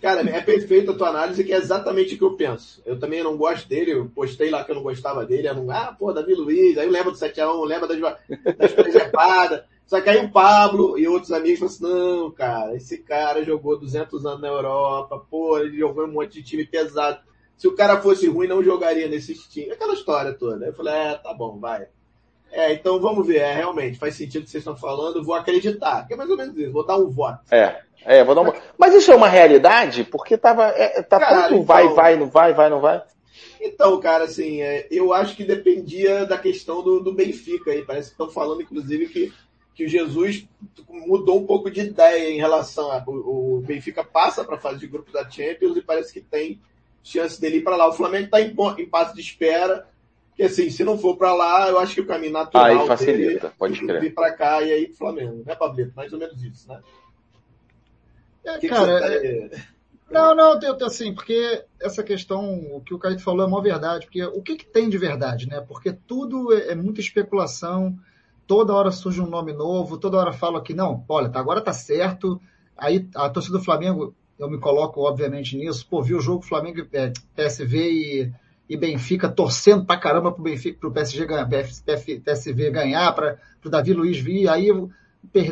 Cara, é perfeita a tua análise, que é exatamente o que eu penso. Eu também não gosto dele, eu postei lá que eu não gostava dele, eu não, ah, pô, Davi Luiz, aí eu lembro do 7x1, lembro das, das preservadas. Só que aí o Pablo e outros amigos falaram assim, não, cara, esse cara jogou 200 anos na Europa, pô, ele jogou um monte de time pesado. Se o cara fosse ruim, não jogaria nesses times. Aquela história toda. Eu falei, é, tá bom, vai. É, então vamos ver, é, realmente, faz sentido o que vocês estão falando, vou acreditar. Que é mais ou menos isso, vou dar um voto. É. É, vou dar uma... Mas isso é uma realidade? Porque tava, é, tá cara, tanto então... vai, vai, não vai, vai, não vai. Então, cara, assim, é, eu acho que dependia da questão do, do Benfica aí. Parece que estão falando, inclusive, que, que o Jesus mudou um pouco de ideia em relação a. O, Benfica passa para a fase de grupo da Champions e parece que tem chance dele ir para lá. O Flamengo está em, em passo de espera. Que assim, se não for para lá, eu acho que o caminho natural aí facilita, dele, pode crer. vir para cá e aí pro Flamengo, né, Pablito? Mais ou menos isso, né? É, que cara, que é... não, não, assim, porque essa questão, o que o Caio falou é uma verdade, porque o que, que tem de verdade, né? Porque tudo é, é, muita especulação, toda hora surge um nome novo, toda hora fala que não, olha, tá, agora tá certo, aí a torcida do Flamengo, eu me coloco obviamente nisso, pô, vi o jogo Flamengo, é, PSV e, e Benfica torcendo pra caramba pro Benfica, pro PSG ganhar, PSV ganhar, para pro Davi Luiz vir, aí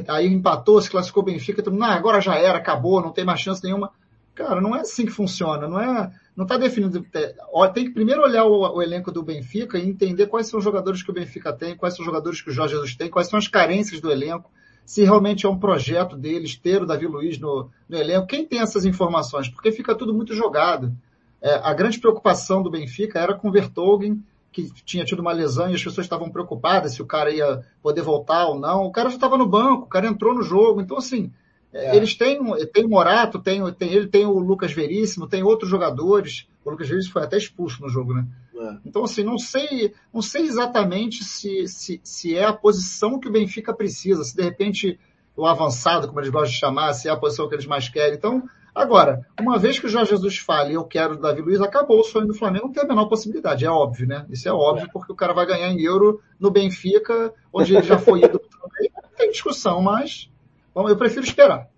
aí empatou, se classificou Benfica, mundo, ah, agora já era, acabou, não tem mais chance nenhuma. Cara, não é assim que funciona, não é, não está definido. É, tem que primeiro olhar o, o, elenco do Benfica e entender quais são os jogadores que o Benfica tem, quais são os jogadores que o Jorge Jesus tem, quais são as carências do elenco, se realmente é um projeto deles ter o Davi Luiz no, no elenco. Quem tem essas informações? Porque fica tudo muito jogado. É, a grande preocupação do Benfica era com o Vertogen, que tinha tido uma lesão e as pessoas estavam preocupadas se o cara ia poder voltar ou não. O cara já estava no banco, o cara entrou no jogo. Então, assim, é. eles têm, tem o Morato, tem, tem, ele tem o Lucas Veríssimo, tem outros jogadores. O Lucas Veríssimo foi até expulso no jogo, né? É. Então, assim, não sei, não sei exatamente se, se, se é a posição que o Benfica precisa, se de repente o avançado, como eles gostam de chamar, se é a posição que eles mais querem. Então, Agora, uma vez que o Jorge Jesus fale, eu quero o Davi Luiz, acabou o sonho do Flamengo, não tem a menor possibilidade, é óbvio, né? Isso é óbvio, porque o cara vai ganhar em euro no Benfica, onde ele já foi ido também, não tem discussão, mas bom, eu prefiro esperar.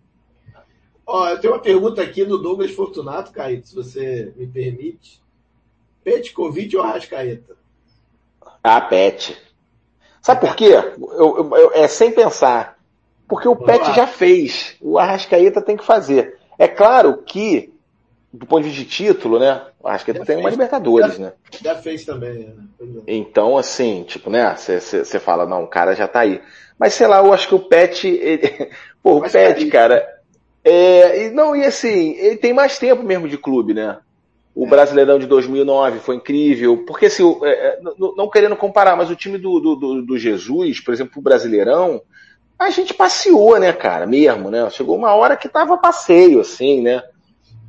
Ó, eu tenho uma pergunta aqui do Douglas Fortunato, Caíto, se você me permite. Petkovic ou Arrascaeta? Ah, Pet. Sabe por quê? Eu, eu, eu, é sem pensar. Porque o Vamos Pet lá. já fez. O Arrascaeta tem que fazer. É claro que, do ponto de vista de título, né? Acho que ele tem uma Libertadores, já, né? Já fez também, né? Então, assim, tipo, né? Você fala, não, o cara já tá aí. Mas sei lá, eu acho que o Pet. Ele... Pô, o Mas Pet, cara. É, e, não, e assim, ele tem mais tempo mesmo de clube, né? O é. Brasileirão de 2009 foi incrível. Porque, assim, é, é não, não, querendo comparar, mas o time do, do, do Jesus, por exemplo, o Brasileirão, a gente passeou, né, cara, mesmo, né? Chegou uma hora que tava passeio, assim, né?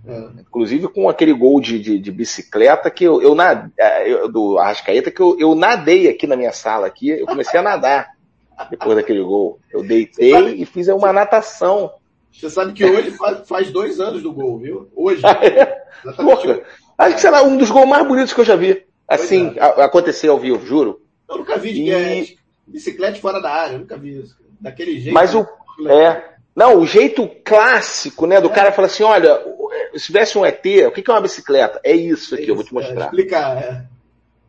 É. Inclusive com aquele gol de, de, de bicicleta que eu, eu, é, eu do Arrascaeta que eu, eu nadei aqui na minha sala aqui, eu comecei a nadar depois daquele gol. Eu deitei sabe, e fiz uma natação. Você sabe que hoje faz, faz dois anos do gol, viu? Hoje. Porra, acho que será um dos gols mais bonitos que eu já vi. Assim, é. aconteceu ao vivo, juro. Eu nunca vi de e... bicicleta fora da área, eu nunca vi isso daquele jeito. Mas o. É. Não, o jeito clássico, né, do é. cara falar assim, olha, se tivesse um ET, o que é uma bicicleta? É isso aqui, é isso, eu vou te mostrar. É, explicar, é.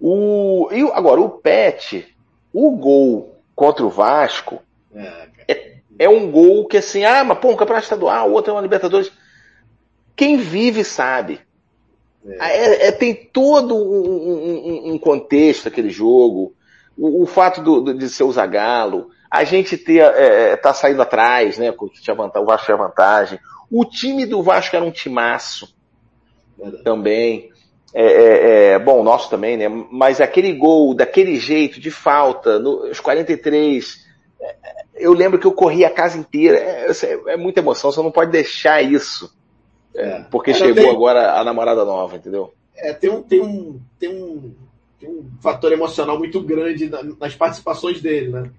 O, e agora, o Pet, o gol contra o Vasco, é, é, é, um gol que assim, ah, mas pô, um campeonato estadual, o outro é uma Libertadores. Quem vive sabe. É. é, tem todo um, um, um, contexto aquele jogo. O, o fato do, de ser o Zagalo, a gente ter, é, é, tá saindo atrás, né? O Vasco tinha vantagem. O time do Vasco era um timaço também. É, é, é, bom, nosso também, né? Mas aquele gol, daquele jeito, de falta, nos 43, é, eu lembro que eu corri a casa inteira. É, é muita emoção, você não pode deixar isso. porque chegou tem, agora a namorada nova, entendeu? É, tem um, tem um, tem um, tem um fator emocional muito grande nas participações dele, né?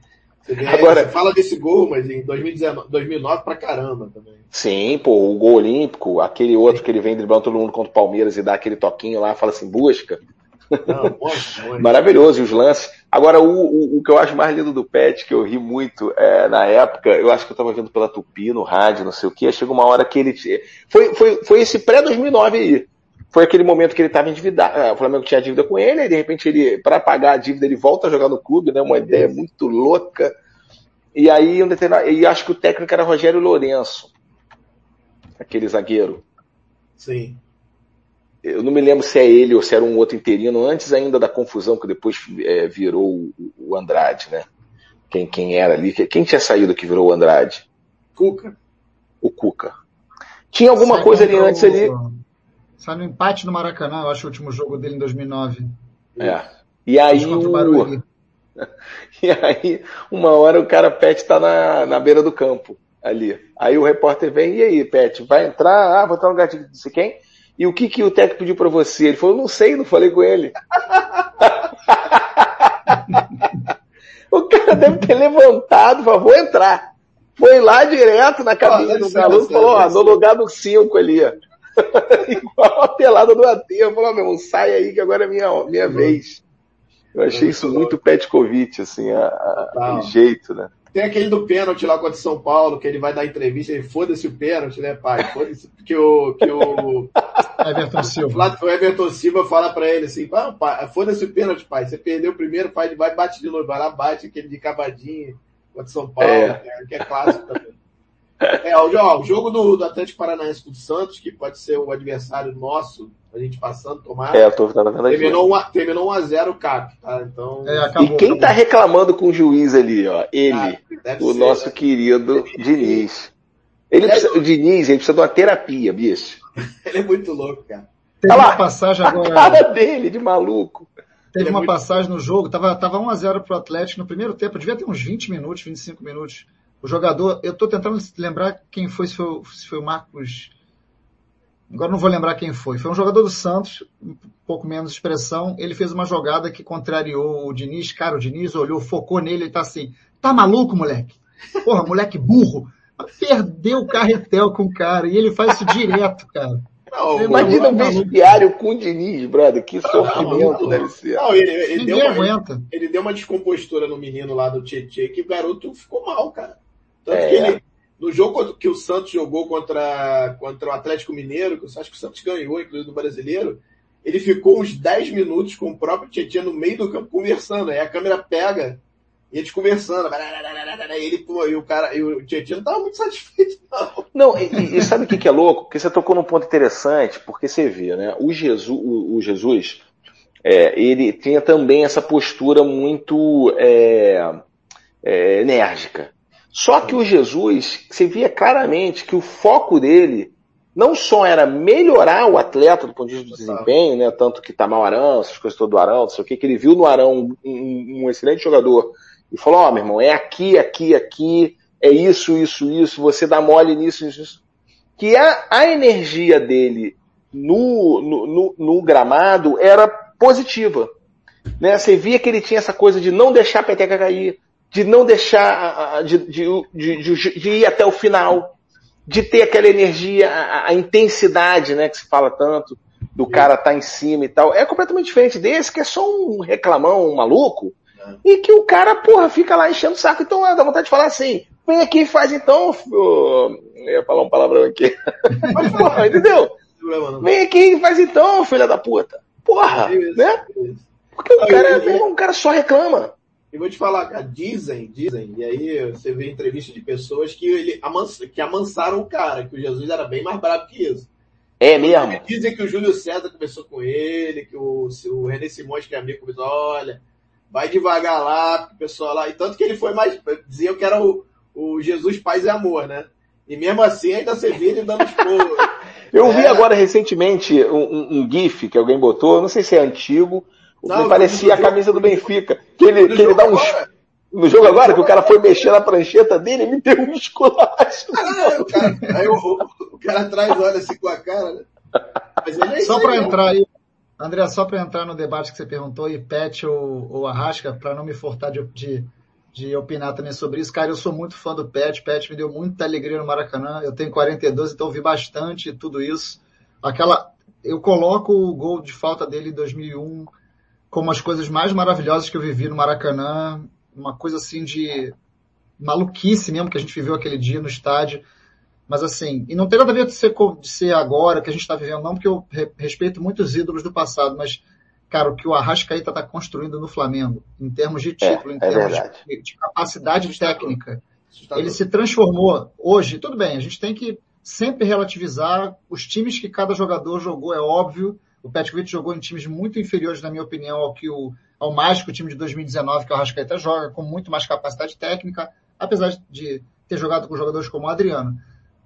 Agora, fala desse gol, mas em 2019, 2009 pra caramba também. Sim, pô, o gol olímpico, aquele outro que ele vem driblando todo mundo contra o Palmeiras e dá aquele toquinho lá, fala assim, busca. Não, Maravilhoso, e os lances. Agora, o, o, o, que eu acho mais lindo do Pet, que eu ri muito é, na época, eu acho que eu tava vendo pela Tupi, no rádio, não sei o que, chegou uma hora que ele. Foi, foi, foi esse pré-2009 aí. Foi aquele momento que ele estava endividado, é, o Flamengo tinha dívida com ele, e de repente ele, para pagar a dívida, ele volta a jogar no clube, né? Uma ideia muito louca. E aí, um determinado, e acho que o técnico era Rogério Lourenço, aquele zagueiro. Sim. Eu não me lembro se é ele ou se era um outro interino, antes ainda da confusão que depois é, virou o, Andrade, né? Quem, quem era ali? Quem tinha saído que virou o Andrade? Cuca. O Cuca. Tinha alguma Sai coisa ali antes ali. Sai no empate no Maracanã, eu acho o último jogo dele em 2009. É. E aí o... E aí, uma hora o cara Pet tá na, na beira do campo ali. Aí o repórter vem, e aí, Pet, vai entrar? Ah, vou entrar no lugar de não sei quem. E o que, que o técnico pediu para você? Ele falou, não sei, não falei com ele. o cara deve ter levantado, falou, vou entrar. Foi lá direto na cabine ah, do Galo e falou, ó, no lugar do 5 ali. Igual a pelada do aterro. Falou, meu irmão, sai aí que agora é minha, minha vez. Eu achei isso muito Petkovic, assim, a, a, jeito, né? Tem aquele do pênalti lá contra São Paulo, que ele vai dar entrevista e foda-se o pênalti, né, pai? Foda-se, porque o. Que o Everton Silva. O Everton Silva fala pra ele assim: ah, foda-se o pênalti, pai. Você perdeu o primeiro, pai, vai bate de novo, vai lá, bate aquele de cavadinha contra São Paulo, é. que é clássico também. É, ó, o jogo do, do Atlético Paranaense com o Santos, que pode ser o adversário nosso, a gente passando, tomar. É, eu tô vendo terminou, 1 terminou 1x0 o CAP, tá? Então. É, acabou, e quem acabou. tá reclamando com o juiz ali, ó? Ele, ah, o ser, nosso né? querido Diniz. Ele é precisa, o Diniz, ele precisa de uma terapia, bicho. ele é muito louco, cara. Teve Olha uma lá, passagem agora. A cara dele, de maluco. Teve é uma muito... passagem no jogo, tava, tava 1x0 pro Atlético no primeiro tempo, devia ter uns 20 minutos, 25 minutos. O jogador, eu estou tentando lembrar quem foi, se foi, se foi o Marcos. Agora não vou lembrar quem foi. Foi um jogador do Santos, um pouco menos expressão. Ele fez uma jogada que contrariou o Diniz. Cara, o Diniz olhou, focou nele e tá assim: tá maluco, moleque? Porra, moleque burro. Perdeu o carretel com o cara. E ele faz isso direto, cara. Não, imagina um vestiário com o Diniz, brother. Que sofrimento não, deve ser. Não, ele, ele deu uma, aguenta. Ele deu uma descompostura no menino lá do Tietchan que o garoto ficou mal, cara. Tanto é. que ele, no jogo que o Santos jogou contra, contra o Atlético Mineiro, que eu acho que o Santos ganhou, inclusive no brasileiro, ele ficou uns 10 minutos com o próprio Tietchan no meio do campo conversando. Aí a câmera pega e eles conversando. E ele, pô, e o cara, e o Tietchan não estava muito satisfeito, não. Não, e, e sabe o que, que é louco? Porque você tocou num ponto interessante, porque você vê, né? O Jesus, o, o Jesus é, ele tinha também essa postura muito é, é, enérgica. Só que o Jesus, você via claramente que o foco dele não só era melhorar o atleta do ponto de vista do desempenho, né? Tanto que tá mal Arão, essas coisas todas do Arão, não sei o que, que ele viu no Arão um, um, um excelente jogador e falou, ó, oh, meu irmão, é aqui, aqui, aqui, é isso, isso, isso, você dá mole nisso, isso, isso. Que a, a energia dele no, no, no, no gramado era positiva. Né? Você via que ele tinha essa coisa de não deixar a peteca cair, de não deixar, de, de, de, de ir até o final, de ter aquela energia, a, a, intensidade, né, que se fala tanto, do cara estar tá em cima e tal. É completamente diferente desse, que é só um reclamão um maluco, é. e que o cara, porra, fica lá enchendo o saco. Então dá vontade de falar assim, vem aqui e faz então. Eu ia falar um palavrão aqui. Mas, porra, entendeu? Vem aqui e faz então, filha da puta. Porra, né? Porque o cara, é um cara só reclama. E vou te falar, cara, dizem, dizem, e aí você vê entrevista de pessoas que, ele, que amansaram o cara, que o Jesus era bem mais bravo que isso. É mesmo? Dizem que o Júlio César conversou com ele, que o, o René Simões, que é amigo, começou, olha, vai devagar lá, o pessoal lá. E tanto que ele foi mais, diziam que era o, o Jesus Paz e Amor, né? E mesmo assim ainda você vê ele dando expor. Eu é. vi agora recentemente um, um, um, GIF que alguém botou, não sei se é antigo, não, parecia a camisa do Benfica. Que ele, que ele dá uns. No jogo agora, que o cara foi mexer na prancheta dele e me deu um esculacho. Ah, o cara, aí o, o, cara atrás olha assim com a cara, né? É só para entrar aí, André, só para entrar no debate que você perguntou, e Pet ou, ou Arrasca, para não me furtar de, de, de opinar também sobre isso. Cara, eu sou muito fã do Pet. Pet me deu muita alegria no Maracanã. Eu tenho 42, então vi bastante tudo isso. Aquela, eu coloco o gol de falta dele em 2001 como as coisas mais maravilhosas que eu vivi no Maracanã. Uma coisa assim de maluquice mesmo que a gente viveu aquele dia no estádio. Mas assim, e não tem nada a ver de ser, de ser agora que a gente está vivendo, não, porque eu respeito muitos ídolos do passado, mas cara, o que o Arrascaeta está construindo no Flamengo, em termos de título, é, em é termos de, de, capacidade técnica, ele se transformou hoje. Tudo bem, a gente tem que sempre relativizar os times que cada jogador jogou, é óbvio. O Petkovic jogou em times muito inferiores, na minha opinião, ao que o ao mágico time de 2019 que o Arrascaeta joga, com muito mais capacidade técnica, apesar de ter jogado com jogadores como o Adriano.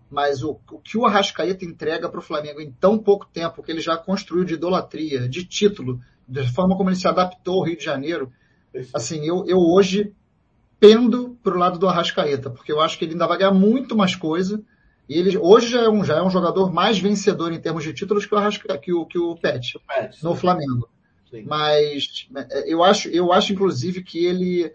Mas o, o que o Arrascaeta entrega para o Flamengo em tão pouco tempo, que ele já construiu de idolatria, de título, da forma como ele se adaptou ao Rio de Janeiro. Assim, eu, eu hoje pendo para o lado do Arrascaeta, porque eu acho que ele ainda vai ganhar muito mais coisa. E ele hoje já é um, já é um jogador mais vencedor em termos de títulos que o, Arrasca, que o, que o Pet, Pet no Flamengo. Sim. Mas é, eu acho, eu acho, inclusive, que ele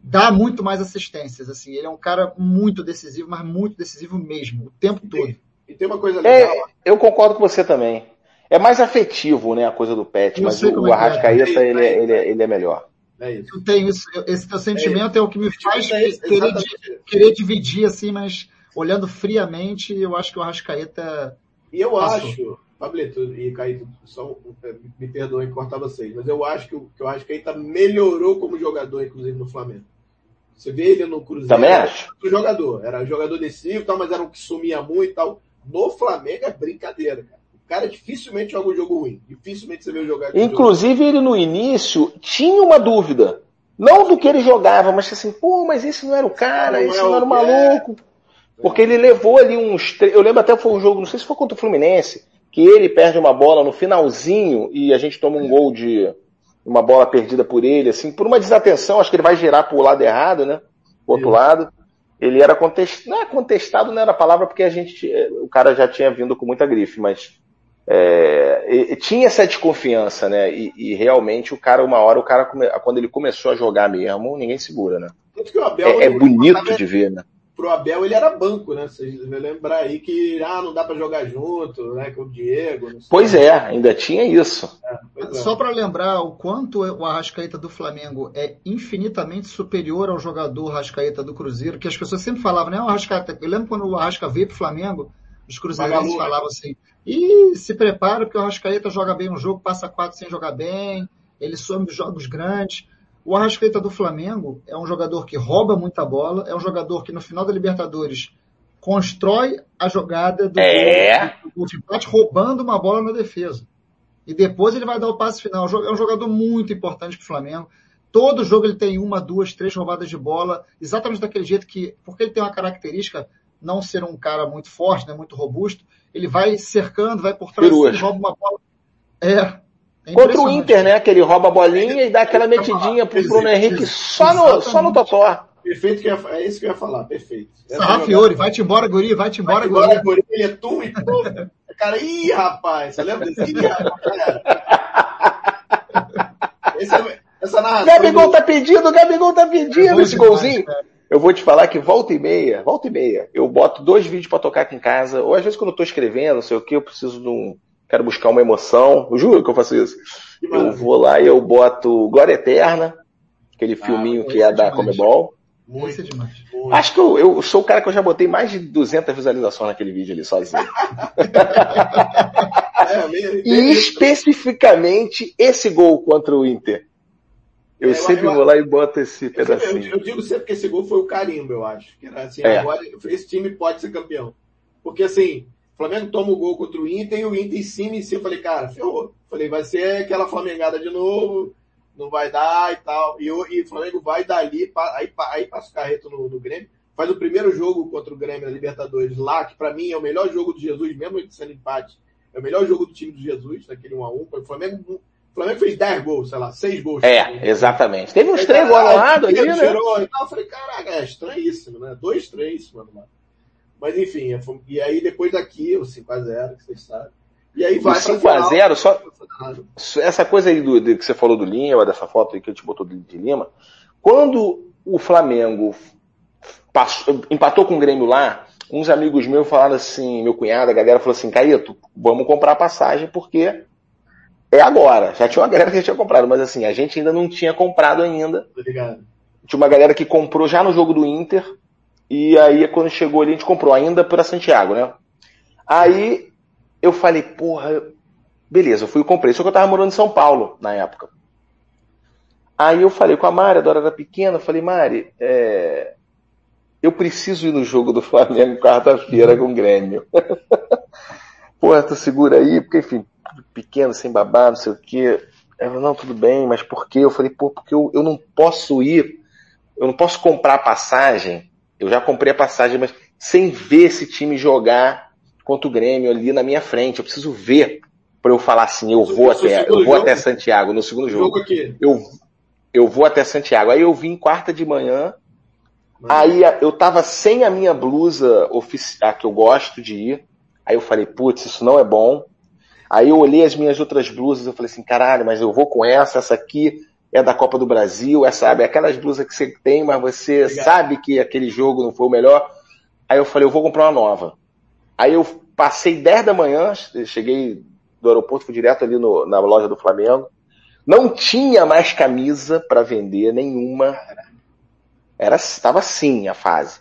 dá muito mais assistências. Assim, ele é um cara muito decisivo, mas muito decisivo mesmo, o tempo todo. E tem uma coisa legal. É, eu concordo com você também. É mais afetivo, né, a coisa do Pet, mas o, o é é. Arrascaeta, é. ele, é, ele, ele é melhor. É isso. Eu tenho isso. Esse teu sentimento é, é o que me faz é querer, querer, dividir, assim, mas olhando friamente, eu acho que o Arrascaeta. E eu passou. acho, Pablito e Caíto, só me perdoem cortar vocês, mas eu acho que o, que o Arrascaeta melhorou como jogador, inclusive, no Flamengo. Você vê ele no Cruzeiro. Também acho. Era jogador. Era jogador decisivo, tal, mas era um que sumia muito e tal. No Flamengo é brincadeira, cara cara dificilmente joga um jogo ruim. Dificilmente você vê jogar. Inclusive, ele no início tinha uma dúvida. Não do que ele jogava, mas assim, pô, mas esse não era o cara, não esse é não era o maluco. É. Porque ele levou ali uns. Eu lembro até foi um jogo, não sei se foi contra o Fluminense, que ele perde uma bola no finalzinho e a gente toma um gol de uma bola perdida por ele, assim, por uma desatenção, acho que ele vai girar pro lado errado, né? Pro outro lado. Ele era contestado, não é contestado, não era a palavra porque a gente, o cara já tinha vindo com muita grife, mas é, tinha essa desconfiança, né? E, e, realmente o cara, uma hora, o cara, quando ele começou a jogar mesmo, ninguém segura, né? Abel, é, é bonito de ver, né? Pro Abel ele era banco, né? Vocês vão lembrar aí que ah, não dá para jogar junto, né? Com o Diego. Pois é, ainda tinha isso. É, é. Só para lembrar o quanto o Arrascaeta do Flamengo é infinitamente superior ao jogador Arrascaeta do Cruzeiro, que as pessoas sempre falavam, né? O Arrascaeta, eu lembro quando o Arrasca veio pro Flamengo, os cruzeirenses falavam assim, e se prepara porque o Arrascaeta joga bem um jogo, passa quatro sem jogar bem, ele some dos jogos grandes. O Arrascaeta do Flamengo é um jogador que rouba muita bola, é um jogador que no final da Libertadores constrói a jogada do, é. gol de empate roubando uma bola na defesa. E depois ele vai dar o passe final. É um jogador muito importante para o Flamengo. Todo jogo ele tem uma, duas, três roubadas de bola, exatamente daquele jeito que, porque ele tem uma característica, não ser um cara muito forte, né, muito robusto, ele vai cercando, vai por trás, rouba uma bola. É. é Contra o Inter, né? Que ele rouba a bolinha e dá aquela metidinha pro Bruno Henrique só no, só no totó. Perfeito, que é isso que eu ia falar, perfeito. Sarrafiore, vai-te embora, guri, vai-te embora, vai embora, guri. Ele é tu e tu. Cara, ih, rapaz, você lembra desse? Ih, rapaz, Esse é, essa narração. Gabigol tá pedindo, Gabigol tá pedindo esse golzinho. Cara eu vou te falar que volta e meia, volta e meia, eu boto dois vídeos para tocar aqui em casa, ou às vezes quando eu tô escrevendo, não sei o que, eu preciso de um. Quero buscar uma emoção. Eu juro que eu faço isso. Eu vou lá e eu boto Glória Eterna, aquele ah, filminho que é, é da Comebol. Muito, demais. Muito. Acho que eu, eu, sou o cara que eu já botei mais de 200 visualizações naquele vídeo ali sozinho. é, e especificamente esse gol contra o Inter. Eu é, sempre eu, vou lá e boto esse pedacinho. Eu, eu, digo sempre que esse gol foi o carimbo, eu acho. Que era assim, é. agora esse time pode ser campeão. Porque assim, Flamengo toma o gol contra o Inter e o Inter em cima em cima. Eu falei, cara, ferrou. Falei, vai ser aquela Flamengada de novo, não vai dar e tal. E, eu, e o Flamengo vai dali, aí, aí passa o carreto no, no Grêmio. Faz o primeiro jogo contra o Grêmio na Libertadores lá, que para mim é o melhor jogo do Jesus, mesmo sendo empate. É o melhor jogo do time do Jesus, naquele 1x1. O Flamengo o Flamengo fez 10 gols, sei lá, 6 gols. É, exatamente. Teve uns 3 gols lado ali, né? E tal. Eu falei, caraca, é estranhíssimo, né? 2, 3, mano. Mas enfim, e aí depois daqui, o 5x0, que vocês sabem. E aí vai. O 5x0, só. Essa coisa aí do, que você falou do Lima, dessa foto aí que eu te botou de, de Lima. Quando o Flamengo passou, empatou com o Grêmio lá, uns amigos meus falaram assim, meu cunhado, a galera falou assim, Caíto, vamos comprar passagem porque é agora. Já tinha uma galera que já tinha comprado, mas assim, a gente ainda não tinha comprado ainda. Obrigado. Tinha uma galera que comprou já no jogo do Inter, e aí quando chegou ali a gente comprou ainda para Santiago, né? Aí eu falei, porra, beleza, eu fui e comprei. Só que eu tava morando em São Paulo na época. Aí eu falei com a Mari, a Dora era pequena, eu falei, Mari, é, eu preciso ir no jogo do Flamengo quarta-feira com o Grêmio. Pô, tu segura aí, porque, enfim, pequeno, sem babá, não sei o quê. Ela, não, tudo bem, mas por quê? Eu falei, pô, porque eu, eu não posso ir, eu não posso comprar passagem. Eu já comprei a passagem, mas sem ver esse time jogar contra o Grêmio ali na minha frente. Eu preciso ver para eu falar assim, eu vou até, eu vou até Santiago no segundo jogo. jogo eu, eu vou até Santiago. Aí eu vim quarta de manhã, Aí eu tava sem a minha blusa oficial, que eu gosto de ir. Aí eu falei, putz, isso não é bom. Aí eu olhei as minhas outras blusas, eu falei assim, caralho, mas eu vou com essa, essa aqui é da Copa do Brasil, é, sabe, aquelas blusas que você tem, mas você Legal. sabe que aquele jogo não foi o melhor. Aí eu falei, eu vou comprar uma nova. Aí eu passei 10 da manhã, cheguei do aeroporto, fui direto ali no, na loja do Flamengo. Não tinha mais camisa para vender, nenhuma. Era, estava assim a fase.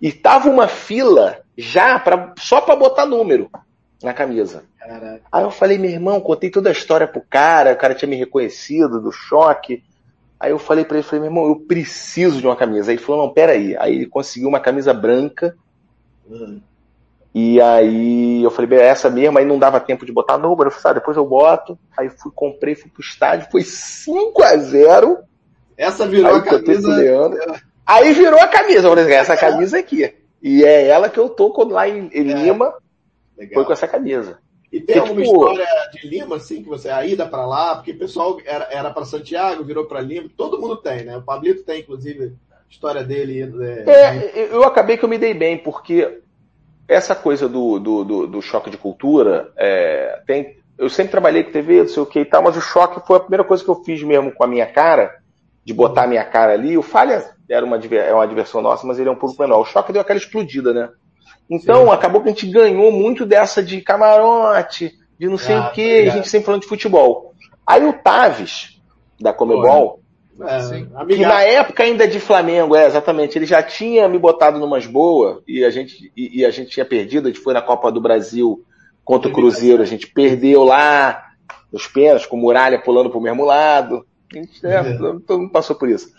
E tava uma fila já pra, só para botar número na camisa. Caraca. Aí eu falei, meu irmão, contei toda a história pro cara, o cara tinha me reconhecido do choque. Aí eu falei para ele, falei, meu irmão, eu preciso de uma camisa. Aí ele falou, não, peraí. Aí ele conseguiu uma camisa branca. Hum. E aí eu falei, essa mesmo, aí não dava tempo de botar número. Eu falei, ah, depois eu boto. Aí fui, comprei, fui pro estádio, foi 5 a 0 Essa virou aí, a camisa. Aí virou a camisa, por exemplo, essa camisa aqui. E é ela que eu tô quando lá em, em é. Lima, Legal. foi com essa camisa. E tem alguma tipo... história de Lima, assim, que você, a ida para lá, porque o pessoal era, era para Santiago, virou para Lima, todo mundo tem, né? O Pablito tem, inclusive, história dele. É, é, eu acabei que eu me dei bem, porque essa coisa do, do, do, do choque de cultura, é, tem, eu sempre trabalhei com TV, não sei o que e tal, mas o choque foi a primeira coisa que eu fiz mesmo com a minha cara, de botar a minha cara ali. O Falha era uma, é uma diversão nossa, mas ele é um pouco menor. O choque deu aquela explodida, né? Então, Sim. acabou que a gente ganhou muito dessa de camarote, de não sei ah, o quê, a gente sempre falando de futebol. Aí o Taves, da Comebol, é, que na época ainda de Flamengo, é, exatamente, ele já tinha me botado numas boas, e a gente, e, e a gente tinha perdido, a gente foi na Copa do Brasil contra o Cruzeiro, a gente perdeu lá, nos pênaltis, com Muralha pulando pro mesmo lado. A gente, é, uhum. todo mundo passou por isso.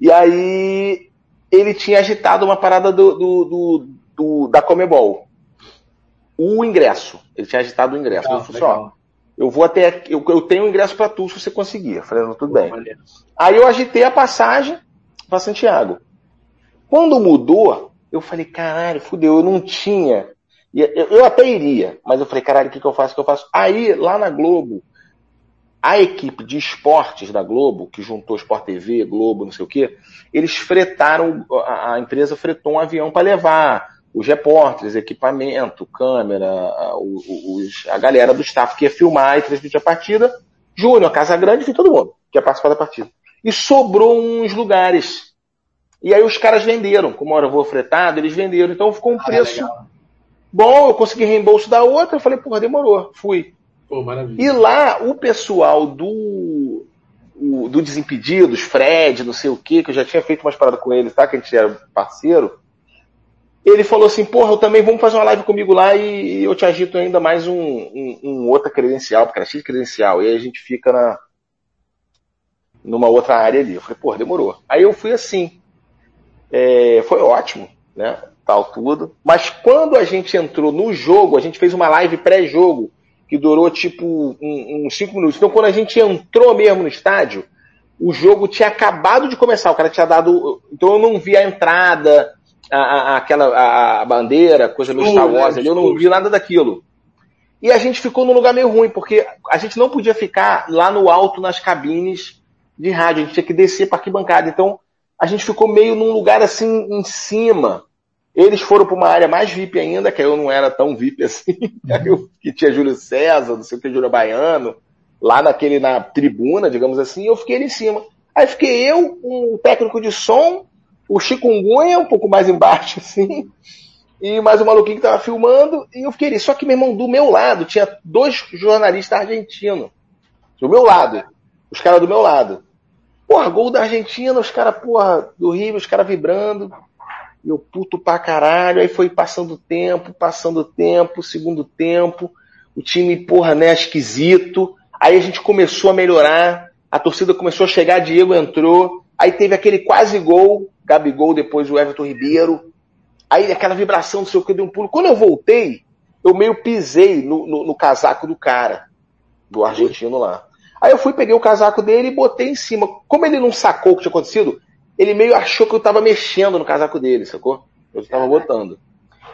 E aí ele tinha agitado uma parada do, do, do, do da Comebol. O ingresso. Ele tinha agitado o ingresso. Legal, eu falei assim, ó, eu vou até. Eu, eu tenho um ingresso para tu se você conseguir. Eu falei, tudo bem. Aí eu agitei a passagem para Santiago. Quando mudou, eu falei, caralho, fudeu, eu não tinha. Eu, eu até iria, mas eu falei, caralho, o que, que eu faço? O que eu faço? Aí, lá na Globo, a equipe de esportes da Globo, que juntou Sport TV, Globo, não sei o quê, eles fretaram, a, empresa fretou um avião para levar os repórteres, equipamento, câmera, a, os, a galera do staff que ia filmar e transmitir a partida, Júnior, Casa Grande, enfim, todo mundo que ia participar da partida. E sobrou uns lugares. E aí os caras venderam, como hora voo fretado, eles venderam. Então ficou um ah, preço bom, eu consegui reembolso da outra, eu falei, porra, demorou, fui. Pô, e lá, o pessoal do, o, do Desimpedidos, Fred, não sei o que, que eu já tinha feito umas paradas com ele, tá? Que a gente era parceiro. Ele falou assim, porra, eu também vamos fazer uma live comigo lá e, eu te agito ainda mais um, um, um outra credencial, porque era X credencial. E aí a gente fica na, numa outra área ali. Eu falei, porra, demorou. Aí eu fui assim. É, foi ótimo, né? Tal tudo. Mas quando a gente entrou no jogo, a gente fez uma live pré-jogo que durou tipo uns 5 minutos. Então, quando a gente entrou mesmo no estádio, o jogo tinha acabado de começar. O cara tinha dado. Então, eu não vi a entrada, a, a aquela a, a, bandeira, coisa meio Star Wars ali, eu não vi nada daquilo. E a gente ficou num lugar meio ruim, porque a gente não podia ficar lá no alto nas cabines de rádio, a gente tinha que descer para arquibancada. Então, a gente ficou meio num lugar assim em cima. Eles foram para uma área mais VIP ainda, que eu não era tão VIP assim, uhum. que tinha Júlio César, não sei o que, Júlio Baiano, lá naquele, na tribuna, digamos assim, e eu fiquei ali em cima. Aí fiquei eu, um técnico de som, o chikungunya um pouco mais embaixo, assim, e mais o maluquinho que tava filmando, e eu fiquei ali. Só que, meu irmão, do meu lado, tinha dois jornalistas argentinos. Do meu lado. Os caras do meu lado. Porra, gol da Argentina, os caras, porra, do Rio, os caras vibrando. E eu puto pra caralho. Aí foi passando tempo, passando tempo, segundo tempo. O time, porra, né, esquisito. Aí a gente começou a melhorar. A torcida começou a chegar, Diego entrou. Aí teve aquele quase gol, Gabigol, depois o Everton Ribeiro. Aí aquela vibração, não sei o que, deu um pulo. Quando eu voltei, eu meio pisei no, no, no casaco do cara, do argentino lá. Aí eu fui, peguei o casaco dele e botei em cima. Como ele não sacou o que tinha acontecido, ele meio achou que eu tava mexendo no casaco dele, sacou? Eu tava botando.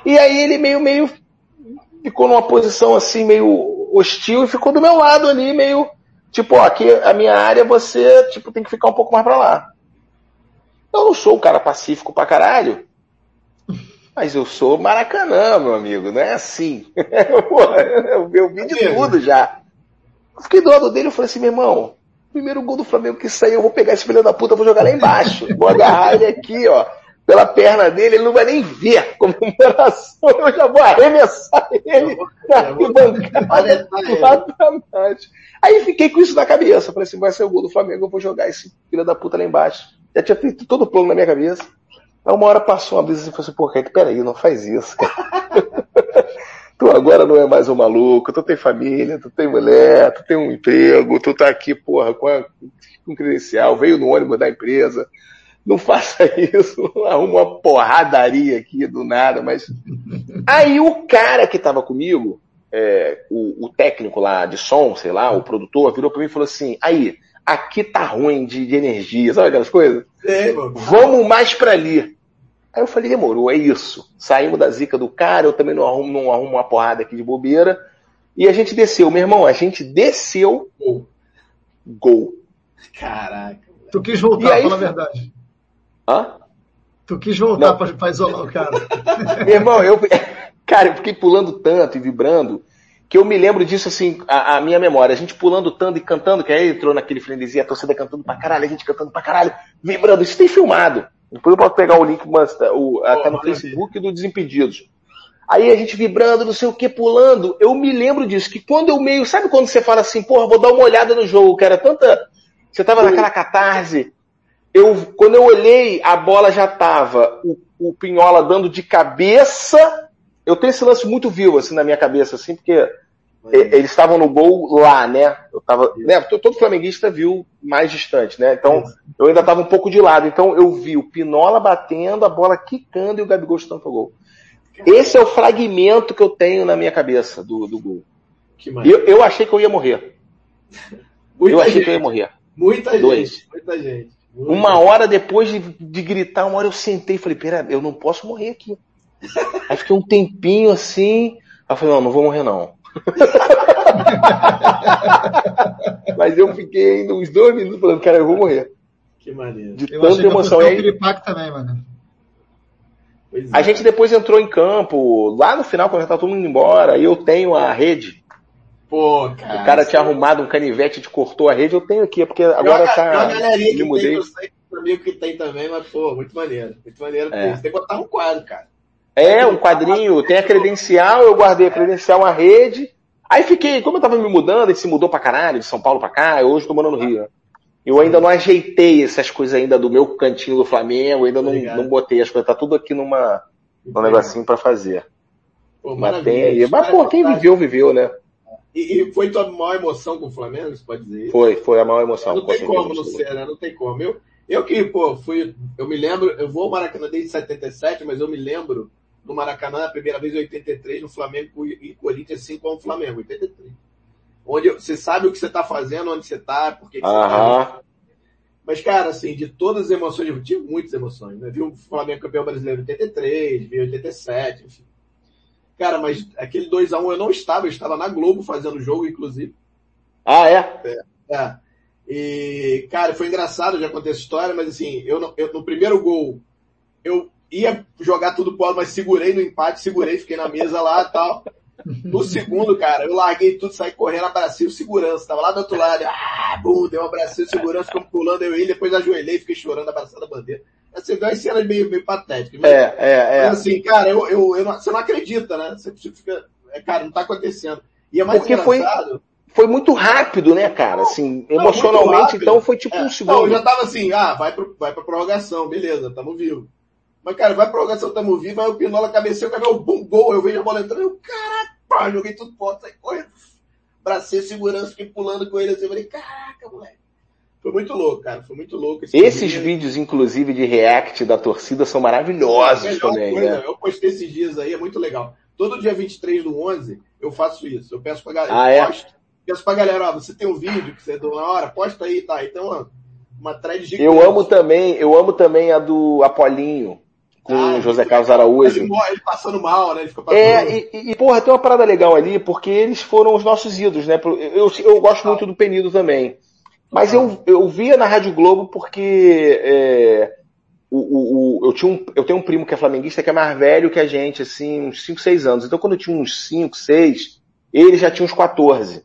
E aí ele meio, meio ficou numa posição assim, meio hostil e ficou do meu lado ali, meio tipo, ó, aqui a minha área, você, tipo, tem que ficar um pouco mais pra lá. Eu não sou um cara pacífico pra caralho, mas eu sou Maracanã, meu amigo, não é assim. eu, eu vi de tudo já. Eu fiquei do lado dele e falei assim, meu irmão, primeiro gol do Flamengo que sair, eu vou pegar esse filho da puta, vou jogar lá embaixo. Vou agarrar ele aqui, ó, pela perna dele, ele não vai nem ver como comemoração, eu já vou arremessar ele na arquibancada. Aí fiquei com isso na cabeça. Falei assim, vai ser o gol do Flamengo, eu vou jogar esse filho da puta lá embaixo. Já tinha feito todo o plano na minha cabeça. Aí uma hora passou uma brisa e falou assim, pô, Kaique, peraí, não faz isso, cara. tu agora não é mais um maluco, tu tem família, tu tem mulher, tu tem um emprego, tu tá aqui, porra, com, a, com credencial, veio no ônibus da empresa. Não faça isso, arruma uma porradaria aqui do nada, mas. Aí o cara que tava comigo, é, o, o, técnico lá de som, sei lá, o produtor, virou pra mim e falou assim: aí, aqui tá ruim de, de energia, sabe aquelas coisas? É, Vamos mais pra ali. Aí eu falei, demorou, é isso. Saímos da zica do cara, eu também não arrumo, não arrumo uma porrada aqui de bobeira. E a gente desceu, meu irmão, a gente desceu. Gol. Gol. Caraca. Tu quis voltar, aí, fala a verdade. Hã? Tu quis voltar pra, pra isolar o cara. meu irmão, eu. Cara, eu fiquei pulando tanto e vibrando que eu me lembro disso, assim, a, a, minha memória. A gente pulando tanto e cantando, que aí entrou naquele frenesi, a torcida cantando pra caralho, a gente cantando pra caralho, vibrando. Isso tem filmado. Depois eu posso pegar o link, mas tá, o, até no Facebook do Desimpedidos. Aí a gente vibrando, não sei o que, pulando. Eu me lembro disso, que quando eu meio. Sabe quando você fala assim, porra, vou dar uma olhada no jogo, que era tanta. Você tava naquela catarse. Eu, quando eu olhei, a bola já tava o, o Pinhola dando de cabeça. Eu tenho esse lance muito vivo, assim, na minha cabeça, assim, porque eles estavam no gol lá, né? Eu tava, né? Todo flamenguista viu mais distante, né? Então, eu ainda estava um pouco de lado. Então, eu vi o Pinola batendo, a bola quicando e o Gabigol chutando pro gol. Esse é o fragmento que eu tenho na minha cabeça do, do gol. Eu, eu achei que eu ia morrer. Muita eu achei gente. que eu ia morrer. Muita Dois. gente. Muita gente. Uma hora depois de, de gritar, uma hora eu sentei e falei, pera, eu não posso morrer aqui. Aí fiquei um tempinho assim. Aí eu falei, não, não vou morrer não. Mas eu fiquei ainda uns dois minutos falando, cara, eu vou morrer. Que maneiro. De tanta emoção. Aí, também, mano. A é. gente depois entrou em campo, lá no final, quando já tá todo mundo indo embora, e eu tenho a rede. Pô, cara. O cara tinha arrumado um canivete e cortou a rede, eu tenho aqui, porque agora eu, tá. Uma galerinha que mudei. tem, eu amigo que tem também, mas, pô, muito maneiro. Muito maneiro. É. Você tem que botar um quadro, cara. É, um quadrinho, tem a credencial, eu guardei a credencial, uma rede. Aí fiquei, como eu tava me mudando, ele se mudou pra caralho, de São Paulo pra cá, hoje tô morando no Rio. Eu ainda não ajeitei essas coisas ainda do meu cantinho do Flamengo, ainda não, não botei as coisas, tá tudo aqui numa, num negocinho pra fazer. Pô, mas tem aí. Mas, pô, quem viveu, viveu, né? E, e, foi tua maior emoção com o Flamengo, você pode dizer isso? Foi, foi a maior emoção. Não tem como né? Não tem como. Eu, eu que, pô, fui, eu me lembro, eu vou ao Maracanã desde 77, mas eu me lembro no Maracanã, a primeira vez em 83, no Flamengo e Corinthians, assim como o Flamengo, 83. Onde você sabe o que você está fazendo, onde você está, por que, você está. Mas, cara, assim, de todas as emoções, eu tive muitas emoções, né? Vi o Flamengo campeão brasileiro em 83, vi 87, enfim. Cara, mas aquele 2x1 eu não estava, eu estava na Globo fazendo o jogo, inclusive. Ah, é? É. é. E, cara, foi engraçado, já contei essa história, mas assim, eu, eu no primeiro gol, eu ia jogar tudo pro mas segurei no empate, segurei, fiquei na mesa lá e tal. No segundo, cara, eu larguei tudo, saí correndo, abracei o segurança, tava lá do outro lado, ah, bum, deu um abracinho, segurança, ficamos pulando, eu e ele, depois ajoelhei, fiquei chorando, abraçando a bandeira. Assim, deu umas cenas meio, meio patéticas. Mas, é, é, é. Mas assim, cara, eu, eu, eu não, você não acredita, né? Você fica, é, cara, não tá acontecendo. E é mais Porque engraçado... Foi foi muito rápido, né, cara? Assim, não, emocionalmente, então foi tipo é, um segundo. Não, eu já tava assim, ah, vai, pro, vai pra prorrogação, beleza, tamo vivo. Mas, cara, vai pra prorrogação, tamo vivo, aí o Pinola cabeceou, cabelo, bum, gol, eu vejo a bola entrando, eu, caraca, joguei tudo fora, saí correndo. Bracei segurança, fiquei pulando com ele assim, eu falei, caraca, moleque. Foi muito louco, cara, foi muito louco. Esse Esses vídeos, inclusive, de react da torcida são maravilhosos é também, coisa, né? Eu postei esses dias aí, é muito legal. Todo dia 23 do 11, eu faço isso. Eu peço pra galera, ah, é? posto, peço pra galera, ó, você tem um vídeo que você deu na hora, posta aí, tá? Então, ó, uma thread gigante. Eu amo também, eu amo também a do Apolinho, com ah, o José Carlos Araújo. Ele, ele, passando mal, né? Ele fica é, e, e, porra, tem uma parada legal ali, porque eles foram os nossos ídolos, né? Eu, eu, eu gosto muito do Penido também. Mas eu, eu via na Rádio Globo porque é, o, o, o, eu, tinha um, eu tenho um primo que é flamenguista que é mais velho que a gente, assim, uns 5, 6 anos. Então quando eu tinha uns 5, 6, ele já tinha uns 14.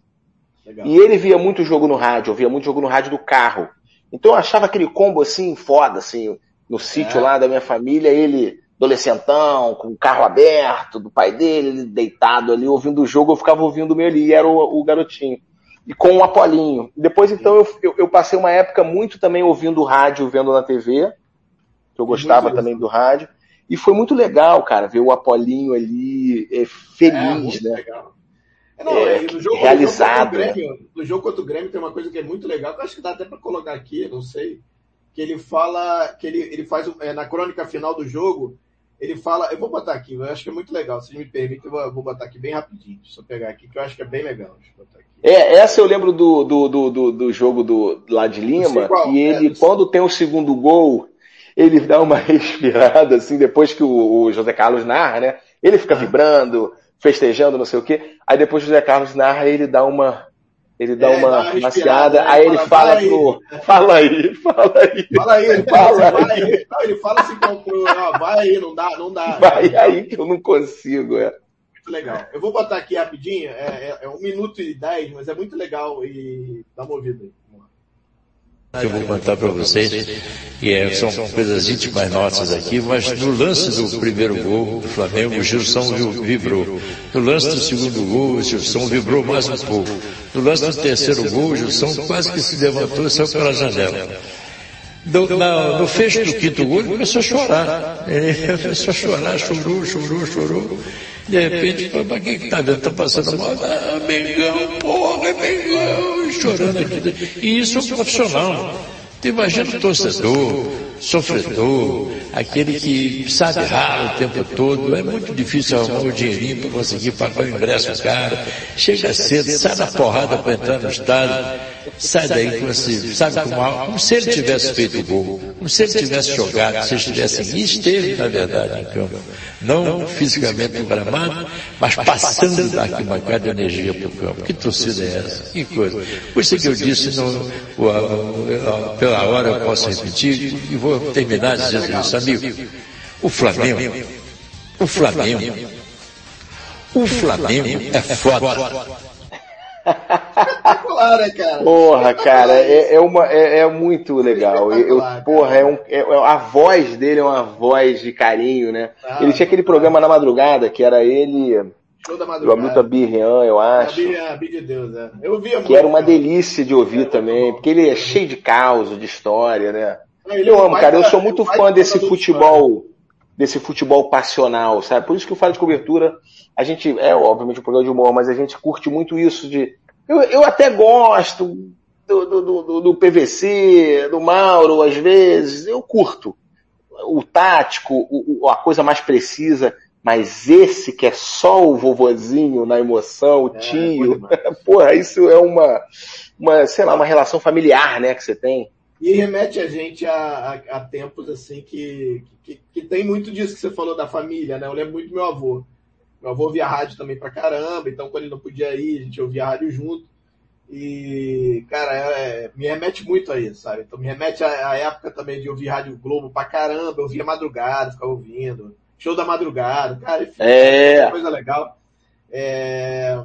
Legal. E ele via muito jogo no rádio, eu via muito jogo no rádio do carro. Então eu achava aquele combo assim, foda, assim, no sítio é. lá da minha família, ele adolescentão, com o carro aberto, do pai dele, ele deitado ali, ouvindo o jogo, eu ficava ouvindo o meu ali, e era o, o garotinho. E com o Apolinho. Depois, então, eu, eu, eu, passei uma época muito também ouvindo rádio, vendo na TV, que eu gostava também do rádio. E foi muito legal, cara, ver o Apolinho ali é, feliz, é, né? Legal. É, não, é, no jogo, realizado. No jogo, Grêmio, no jogo contra o Grêmio tem uma coisa que é muito legal, que eu acho que dá até para colocar aqui, não sei, que ele fala, que ele, ele faz, é, na crônica final do jogo, ele fala, eu vou botar aqui, eu acho que é muito legal, se me permite, eu vou, vou botar aqui bem rapidinho, eu pegar aqui, que eu acho que é bem legal. É, essa eu lembro do, do, do, do, do jogo do, lá de Lima, qual, e ele, é, quando tem o segundo gol, ele dá uma respirada, assim, depois que o, o José Carlos narra, né? Ele fica vibrando, festejando, não sei o quê. Aí depois o José Carlos narra, ele dá uma, ele dá é, uma maciada, né? aí ele fala, fala pro. Fala aí, fala aí. Fala aí, fala, fala aí. aí. Não, ele fala assim pro, vai aí, não dá, não dá. Vai aí que eu não consigo, é. Muito legal. Eu vou botar aqui rapidinho, é, é, é um minuto e dez, mas é muito legal e dá uma ouvida aí que eu vou contar para vocês, e é, são coisas íntimas nossas aqui, mas no lance do primeiro gol do Flamengo, o Gilson vibrou. No lance do segundo gol, o Gilson vibrou mais um pouco. No lance do terceiro gol, o Gilson quase que se levantou e saiu pela janela. Do, na, no fecho do quinto ele começou a chorar. Ele começou a chorar, chorou, chorou, chorou. De repente, falou, mas quem que tá vendo? Tá passando mal? Ah, Mengão, porra, Mengão, chorando aqui. E isso é um profissional. Tu imagina o torcedor, sofredor, aquele que sabe raro o tempo todo, é muito difícil arrumar o dinheirinho para conseguir pagar o ingresso do cara, chega cedo, sai da porrada para entrar no estádio, sai daí com esse, sabe como, como se ele tivesse feito gol, como se ele tivesse jogado, se estivesse, e esteve na verdade em campo, não fisicamente no gramado, mas passando da arquibancada de energia para o campo. Que torcida é essa? Que coisa. Por isso que eu disse, no, pela hora eu posso repetir, e vou terminar dizendo isso, amigo. O Flamengo, o Flamengo, o Flamengo é foda. Espetacular, né, cara? Porra, cara, é, é, uma, é, é muito legal. Eu, porra, é um, é, a voz dele é uma voz de carinho, né? Ah, ele tinha aquele programa na madrugada que era ele. Show da madrugada. O Hamilton Birrian, eu acho. A de Deus, é. Eu via Que era uma delícia de ouvir também, porque ele é cheio de caos, de história, né? Ele eu amo, cara. Eu sou muito fã desse futebol, desse futebol passional, sabe? Por isso que eu falo de cobertura a gente, é obviamente um programa de humor, mas a gente curte muito isso de. Eu, eu até gosto do, do, do, do PVC, do Mauro, às vezes, eu curto. O tático, o, a coisa mais precisa, mas esse que é só o vovozinho na emoção, o é, tio, porra, isso é uma, uma, sei lá, uma relação familiar, né, que você tem. E remete a gente a, a, a tempos assim que, que, que, tem muito disso que você falou da família, né? Eu lembro muito do meu avô. Meu avô ouvia rádio também pra caramba, então quando ele não podia ir, a gente ouvia rádio junto. E, cara, é, é, me remete muito a isso, sabe? Então me remete à, à, época também de ouvir Rádio Globo pra caramba, eu ouvia madrugada, ficava ouvindo. Show da madrugada, cara, enfim, é. coisa legal. É...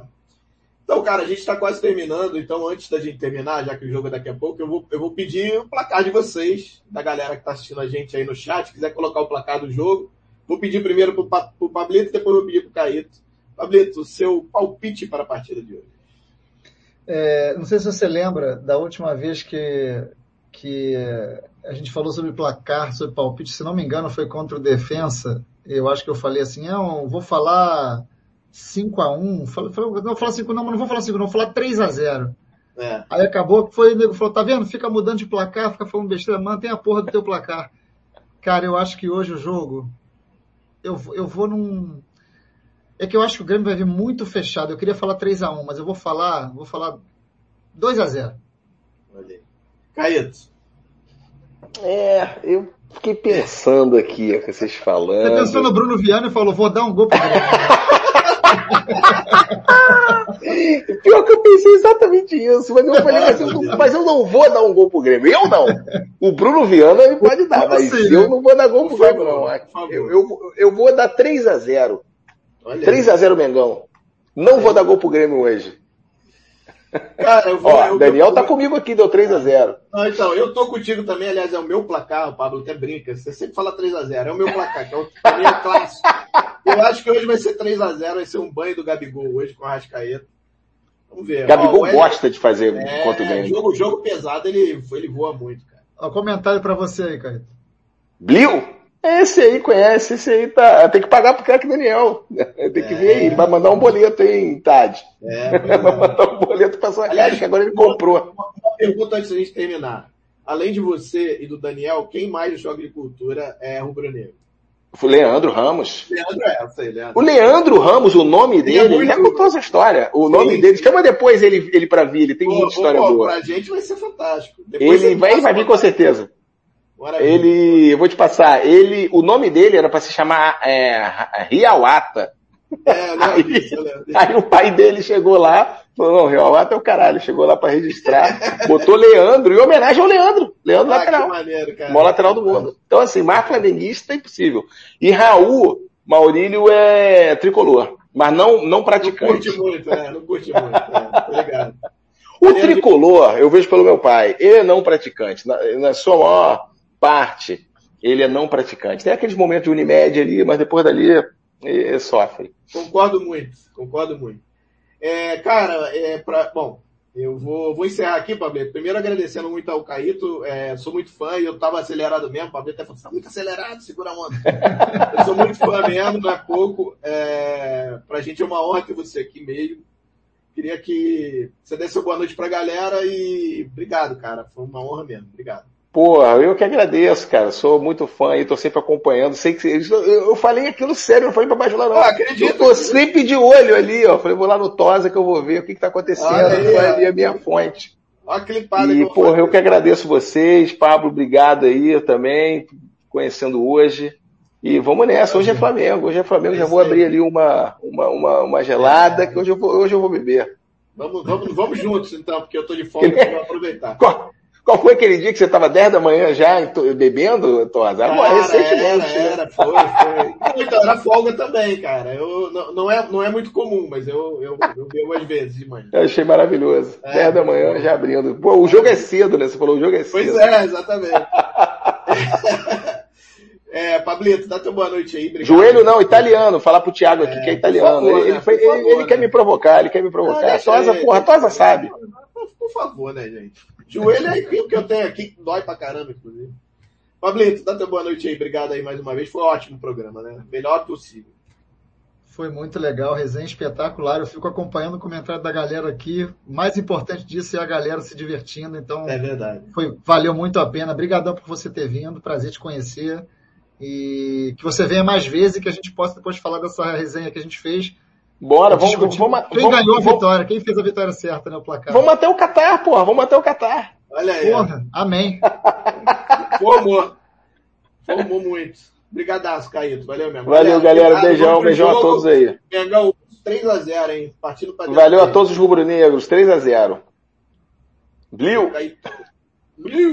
Então, cara, a gente está quase terminando, então antes da gente terminar, já que o jogo é daqui a pouco, eu vou, eu vou pedir o placar de vocês, da galera que está assistindo a gente aí no chat, quiser colocar o placar do jogo. Vou pedir primeiro para o Pablito, depois vou pedir para o Caíto. Pablito, seu palpite para a partida de hoje. É, não sei se você lembra da última vez que, que a gente falou sobre placar, sobre palpite, se não me engano, foi contra o Defensa. Eu acho que eu falei assim, não, vou falar 5 a 1 Não vou falar 5 não, mas não vou falar 5 não, vou falar 3 a 0 é. Aí acabou que foi, o nego falou, tá vendo? Fica mudando de placar, fica falando besteira, mantém a porra do teu placar. Cara, eu acho que hoje o jogo, eu, eu vou num... É que eu acho que o Grêmio vai vir muito fechado. Eu queria falar 3 a 1 mas eu vou falar, vou falar 2 a 0 Olha aí. Caíto. É, eu fiquei pensando aqui, com vocês falando. Você pensou no Bruno Viana e falou, vou dar um gol pro Grêmio. Pior que eu pensei exatamente isso, mas eu falei, mas eu, mas eu, não vou dar um gol pro Grêmio. Eu não. O Bruno Viana me pode dar, mas eu não vou dar gol pro Grêmio, não. Eu, eu, eu vou dar 3 a 0 3 a 0 Mengão. Não vou dar gol pro Grêmio hoje. Cara, eu vou, Ó, eu, Daniel eu, tá comigo aqui, deu 3x0. Não, então, eu tô contigo também, aliás, é o meu placar, o Pablo até brinca, você sempre fala 3x0, é o meu placar, que é o, também é clássico. Eu acho que hoje vai ser 3x0, vai ser um banho do Gabigol hoje com a Rascaeta. Vamos ver. Gabigol Ó, gosta de fazer é, contra o Grêmio. Jogo, jogo pesado, ele, ele voa muito, cara. Ó, comentário pra você aí, Caio. Blio? Esse aí conhece, esse aí tá. Tem que pagar pro craque Daniel. Tem que é. ver aí. Ele vai mandar um boleto aí, Tade. É, vai mandar um boleto pra sua Aliás, casa, que agora ele comprou. Uma, uma pergunta antes da gente terminar. Além de você e do Daniel, quem mais joga agricultura é rubro-negro? O Leandro Ramos. Leandro é, sei, Leandro. O Leandro Ramos, o nome dele, ele, é já contou essa história. O Sim. nome dele, chama depois ele, ele pra vir, ele tem pô, muita história pô, boa. Pra gente vai ser fantástico. Depois ele vai, vai vir com certeza. Ele, eu vou te passar, ele, o nome dele era para se chamar é, Riawata. É, não, aí, aí, o pai dele chegou lá, falou, não, Riawata é o caralho, chegou lá para registrar, botou Leandro, em homenagem ao Leandro, Leandro ah, lateral. Maneiro, maior lateral do mundo. Então assim, mais flamenguista é impossível. E Raul, Maurílio é tricolor, mas não, não praticante. Não curte muito, é, não curte muito, é, obrigado. O tricolor, eu vejo pelo meu pai, ele é não praticante. Na, na sua maior parte, ele é não praticante. Tem aqueles momentos de Unimed ali, mas depois dali ele sofre. Concordo muito, concordo muito. É, cara, é pra, bom, eu vou, vou encerrar aqui, Pablo. Primeiro agradecendo muito ao Caíto, é, sou muito fã e eu tava acelerado mesmo. O Pablo até falou, tá muito acelerado, segura a onda. eu sou muito fã mesmo, não é pouco. É, pra gente é uma honra ter você aqui mesmo. Queria que você desse uma boa noite pra galera e obrigado, cara. Foi uma honra mesmo. Obrigado. Pô, eu que agradeço, cara. Sou muito fã e tô sempre acompanhando. Sei que eu falei aquilo sério, não falei pra baixo lá não. Ah, acredito. Eu tô sempre de olho ali, ó. Falei, vou lá no Tosa que eu vou ver o que que tá acontecendo. Ah, é, ali a minha fonte. Ó, clipada e, pô, eu que agradeço vocês. Pablo, obrigado aí também, conhecendo hoje. E vamos nessa, hoje é Flamengo, hoje é Flamengo, é já vou abrir ali uma, uma, uma, uma gelada, é. que hoje eu vou, hoje eu vou beber. Vamos, vamos, vamos juntos então, porque eu tô de folga, vou aproveitar. Qual foi aquele dia que você estava 10 da manhã já bebendo, Tosa? Era recentemente. Era, era, foi, foi. Então, era folga também, cara. Eu, não, não, é, não é muito comum, mas eu, eu, eu bebo às vezes de manhã. Eu achei maravilhoso. É, 10 da manhã já abrindo. Pô, o jogo é cedo, né? Você falou, o jogo é cedo. Pois é, exatamente. É, Pablito, dá tua boa noite aí. Obrigado. Joelho não, italiano. Falar pro Thiago aqui é, que é italiano. Favor, ele, né? foi, favor, ele, ele né? quer me provocar, ele quer me provocar. Não, Tosa, porra, Tosa sabe. Por favor, né, gente? Joelho é o que eu tenho aqui, que dói pra caramba, inclusive. Pablito, dá boa noite aí. Obrigado aí mais uma vez. Foi um ótimo programa, né? Melhor possível. Foi muito legal, resenha espetacular. Eu fico acompanhando o comentário da galera aqui. O mais importante disso é a galera se divertindo. Então, é verdade. Foi, valeu muito a pena. Obrigadão por você ter vindo. Prazer te conhecer. E que você venha mais vezes e que a gente possa depois falar dessa resenha que a gente fez Bora, vamos, vamos, vamos, Quem vamos, ganhou a vitória? Quem fez a vitória certa no placar? Vamos até o Qatar, porra. Vamos até o Qatar. Olha aí. Porra, amém. Formou. Formou muito. Obrigadaço, Caíto. Valeu mesmo. Valeu, galera. Beijão, beijão a todos aí. Mengão, 3x0, hein? Partindo pra Valeu a todos os rubro-negros. 3x0. Blio. Blio.